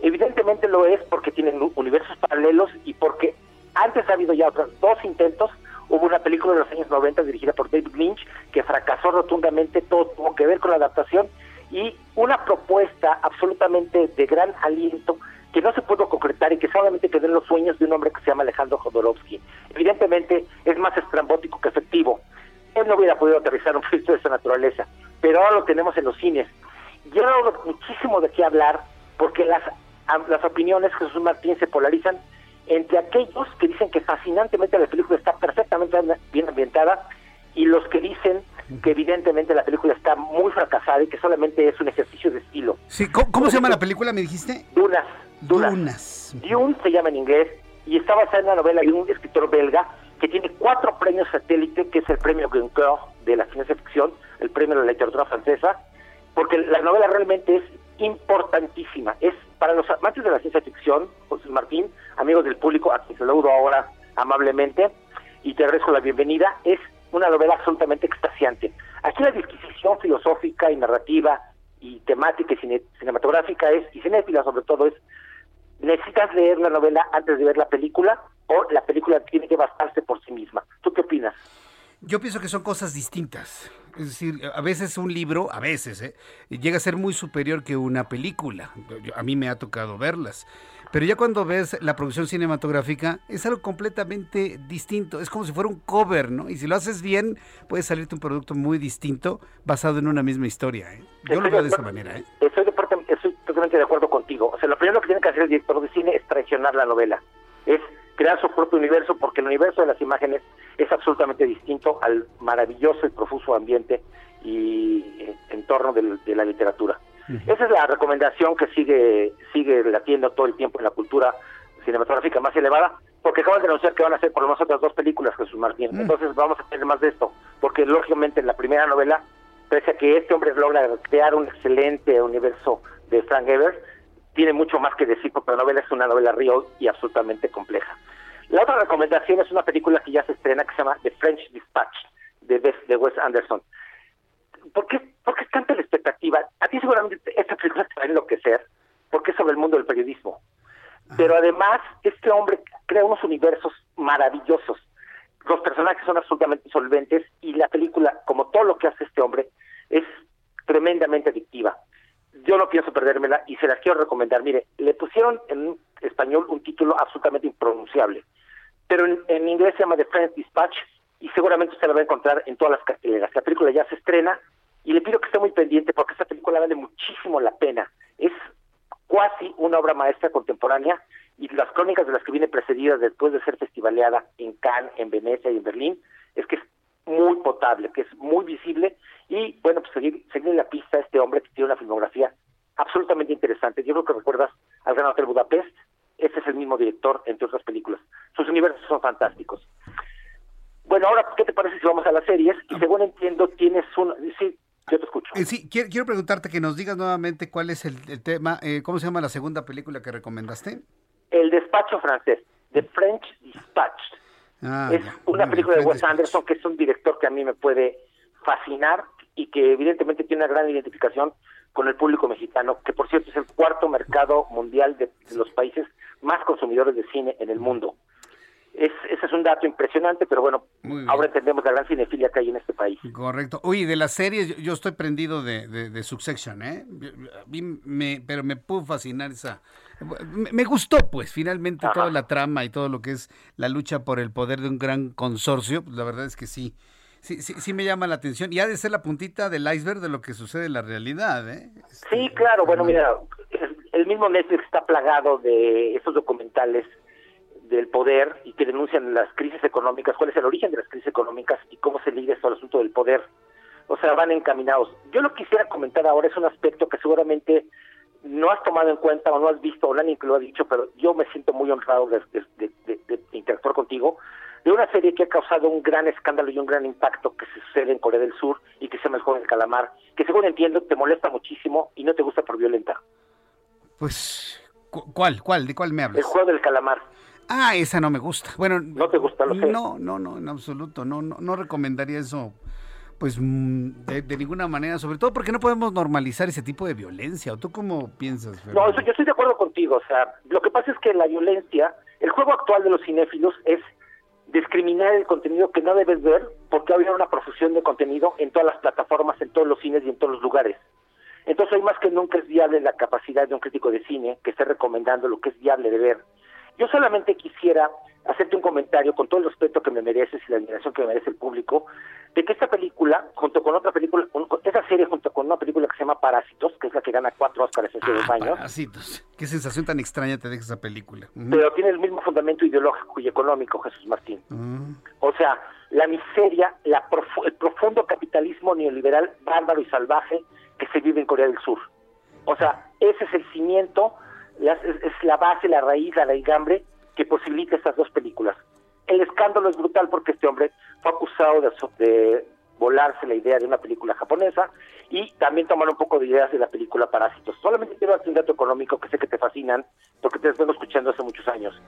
Evidentemente lo es porque tienen universos paralelos y porque antes ha habido ya otros dos intentos. Hubo una película de los años 90 dirigida por David Lynch que fracasó rotundamente, todo tuvo que ver con la adaptación y una propuesta absolutamente de gran aliento que no se pudo concretar y que solamente quedó en los sueños de un hombre que se llama Alejandro Jodorowsky. Evidentemente es más estrambótico que efectivo. Él no hubiera podido aterrizar un proyecto de esa naturaleza, pero ahora lo tenemos en los cines yo muchísimo de qué hablar porque las, las opiniones Jesús Martín se polarizan entre aquellos que dicen que fascinantemente la película está perfectamente bien ambientada y los que dicen que evidentemente la película está muy fracasada y que solamente es un ejercicio de estilo. Sí, ¿cómo, se llama la película, me dijiste? Dunas. Dunas. Dune se llama en inglés y está basada en la novela de un escritor belga que tiene cuatro premios satélite, que es el premio Goncourt de la ciencia ficción, el premio de la literatura francesa, porque la novela realmente es importantísima. Es para los amantes de la ciencia ficción, José Martín, amigos del público, a quien saludo ahora amablemente y te agradezco la bienvenida, es una novela absolutamente extasiante. Aquí la disquisición filosófica y narrativa y temática y cinematográfica es, y cinéfila sobre todo, es necesitas leer la novela antes de ver la película o la película tiene que bastarse por sí misma. ¿Tú qué opinas? Yo pienso que son cosas distintas. Es decir, a veces un libro, a veces, ¿eh? llega a ser muy superior que una película. a mí me ha tocado verlas. Pero ya cuando ves la producción cinematográfica, es algo completamente distinto. Es como si fuera un cover, ¿no? Y si lo haces bien, puede salirte un producto muy distinto basado en una misma historia. ¿eh? Yo lo veo de esa manera. ¿eh? Estoy, estoy totalmente de acuerdo contigo. O sea, lo primero que tiene que hacer el director de cine es traicionar la novela. Es crear su propio universo, porque el universo de las imágenes es absolutamente distinto al maravilloso y profuso ambiente y eh, entorno de la literatura. Esa es la recomendación que sigue sigue latiendo todo el tiempo en la cultura cinematográfica más elevada, porque acaban de anunciar que van a hacer por lo menos otras dos películas, Jesús Martín. Mm. Entonces vamos a tener más de esto, porque lógicamente en la primera novela, pese a que este hombre logra crear un excelente universo de Frank Ebert, tiene mucho más que decir, porque la novela es una novela real y absolutamente compleja. La otra recomendación es una película que ya se estrena que se llama The French Dispatch, de, de Wes Anderson. ¿por qué, por qué es tanta la expectativa? A ti seguramente esta película te va a enloquecer, porque es sobre el mundo del periodismo. Pero además, este hombre crea unos universos maravillosos. Los personajes son absolutamente solventes y la película, como todo lo que hace este hombre, es tremendamente adictiva. Yo no pienso perdérmela y se las quiero recomendar. Mire, le pusieron en español un título absolutamente impronunciable, pero en, inglés se llama The French Dispatch y seguramente usted la va a encontrar en todas las carteleras. La película ya se estrena y le pido que esté muy pendiente porque esta película vale muchísimo la pena. Es casi una obra maestra contemporánea y las crónicas de las que viene precedidas después de ser festivaleada en Cannes, en Venecia y en Berlín, es que muy potable, que es muy visible y bueno, pues seguir, seguir en la pista este hombre que tiene una filmografía absolutamente interesante. Yo creo que recuerdas al Gran Hotel Budapest, ese es el mismo director, entre otras películas. Sus universos son fantásticos. Bueno, ahora, ¿qué te parece si vamos a las series? Y según entiendo, tienes un... Sí, yo te escucho. Eh, sí, quiero, preguntarte que nos digas nuevamente cuál es el, tema, eh, ¿cómo se llama la segunda película que recomendaste? El Despacho Francés, The French Dispatch. Ah, es una película de Wes Anderson, que es un director que a mí me puede fascinar y que evidentemente tiene una gran identificación con el público mexicano, que por cierto es el cuarto mercado mundial de los países más consumidores de cine en el mundo. Es, ese es un dato impresionante, pero bueno, ahora entendemos la gran cinefilia que hay en este país. Correcto. Oye, de las series, yo, estoy prendido de, de, Succession, ¿eh? me, pero me pudo fascinar esa... Me, gustó, pues, finalmente toda la trama y todo lo que es la lucha por el poder de un gran consorcio, pues, la verdad es que sí. Sí, sí, sí me llama la atención. Y ha de ser la puntita del iceberg de lo que sucede en la realidad, ¿eh? Sí, claro. Bueno, mira, el mismo Netflix está plagado de esos documentales del poder y que denuncian las crisis económicas, cuál es el origen de las crisis económicas y cómo se liga esto al asunto del poder. O sea, van encaminados. Yo lo que quisiera comentar ahora es un aspecto que seguramente no has tomado en cuenta o no has visto, o nadie que lo ha dicho, pero yo me siento muy honrado de, de, interactuar contigo, de una serie que ha causado un gran escándalo y un gran impacto que se sucede en Corea del Sur y que se llama El Juego del Calamar, que según entiendo te molesta muchísimo y no te gusta por violenta. Pues, ¿cuál? ¿Cuál? ¿De cuál me hablas? El Juego del Calamar. Ah, esa no me gusta. Bueno, no te gusta, lo sé. No, no, no, en absoluto. No, no, no recomendaría eso. Pues mm, de, ninguna manera, sobre todo porque no podemos normalizar ese tipo de violencia. ¿O tú cómo piensas? No, yo estoy de acuerdo contigo. O sea, lo que pasa es que la violencia, el juego actual de los cinéfilos es discriminar el contenido que no debes ver porque había una profusión de contenido en todas las plataformas, en todos los cines y en todos los lugares. Entonces hoy más que nunca es viable la capacidad de un crítico de cine que esté recomendando lo que es viable de ver yo solamente quisiera hacerte un comentario con todo el respeto que me mereces y la admiración que me merece el público, de que esta película, junto con otra película, esa serie junto con una película que se llama Parásitos, que es la que gana cuatro Oscars hace dos ah, años. Parásitos. Qué sensación tan extraña te deja esa película. Pero tiene el mismo fundamento ideológico y económico, Jesús Martín. O sea, la miseria, la el profundo capitalismo neoliberal, bárbaro y salvaje que se vive en Corea del Sur. O sea, ese es el cimiento es, la base, la raíz, la raigambre que posibilite estas dos películas. El escándalo es brutal porque este hombre fue acusado de, de volarse la idea de una película japonesa y también tomar un poco de ideas de la película Parásitos. Solamente quiero darte un dato económico que sé que te fascinan porque te estoy escuchando hace muchos años.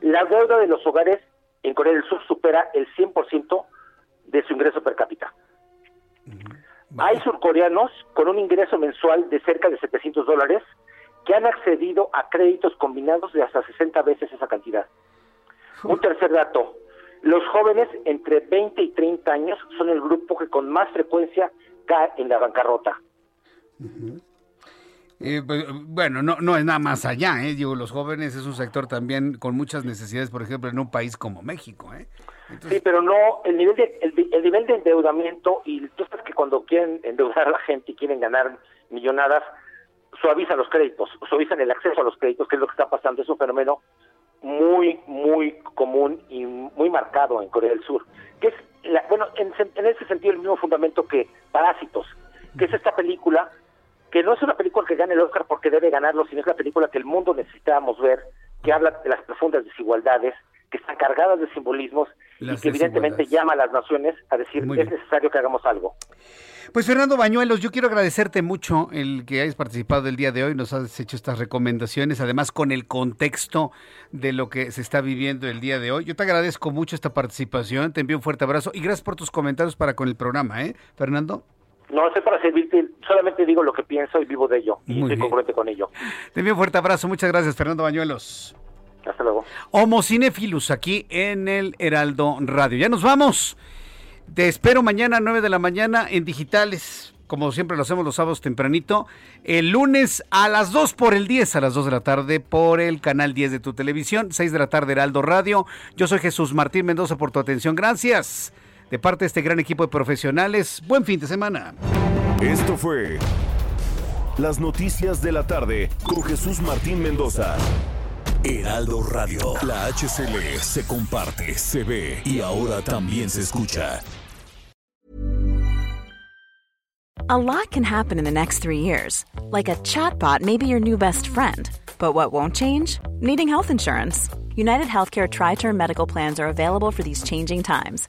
La deuda de los hogares en Corea del Sur supera el 100% de su ingreso per cápita. Hay surcoreanos con un ingreso mensual de cerca de 700 dólares que han accedido a créditos combinados de hasta 60 veces esa cantidad. Un tercer dato, los jóvenes entre 20 y 30 años son el grupo que con más frecuencia cae en la bancarrota. Eh, pues, bueno, no, no es nada más allá, ¿eh? Digo, los jóvenes es un sector también con muchas necesidades, por ejemplo, en un país como México, ¿eh? Sí, pero no, el nivel de el, nivel de endeudamiento, y tú sabes que cuando quieren endeudar a la gente y quieren ganar millonadas, suavizan los créditos, suavizan el acceso a los créditos, que es lo que está pasando, es un fenómeno muy, muy común y muy marcado en Corea del Sur, que es, bueno, en, en ese sentido el mismo fundamento que Parásitos, que es esta película que no es una película que gane el Oscar porque debe ganarlo, sino es la película que el mundo necesitábamos ver, que habla de las profundas desigualdades, que están cargadas de simbolismos y que evidentemente llama a las naciones a decir es necesario que hagamos algo. Pues Fernando Bañuelos, yo quiero agradecerte mucho el que hayas participado del día de hoy, nos has hecho estas recomendaciones, además con el contexto de lo que se está viviendo el día de hoy. Yo te agradezco mucho esta participación, te envío un fuerte abrazo y gracias por tus comentarios para con el programa, ¿eh, Fernando? No sé para servirte, solamente digo lo que pienso y vivo de ello, y estoy congruente con ello. Te envío un fuerte abrazo, muchas gracias, Fernando Bañuelos. Hasta luego. Homo Cinefilus, aquí en el Heraldo Radio. Ya nos vamos. Te espero mañana a 9 de la mañana en digitales, como siempre lo hacemos los sábados tempranito. El lunes a las 2 por el 10, a las 2 de la tarde por el canal 10 de tu televisión, 6 de la tarde Heraldo Radio. Yo soy Jesús Martín Mendoza por tu atención. Gracias de parte de este gran equipo de profesionales. Buen fin de semana. Esto fue Las Noticias de la Tarde con Jesús Martín Mendoza. Heraldo Radio. La HCL se comparte, se ve y ahora también se escucha. A lot can happen in the next three years. Like a chatbot may be your new best friend. But what won't change? Needing health insurance. United Healthcare Tri Term Medical Plans are available for these changing times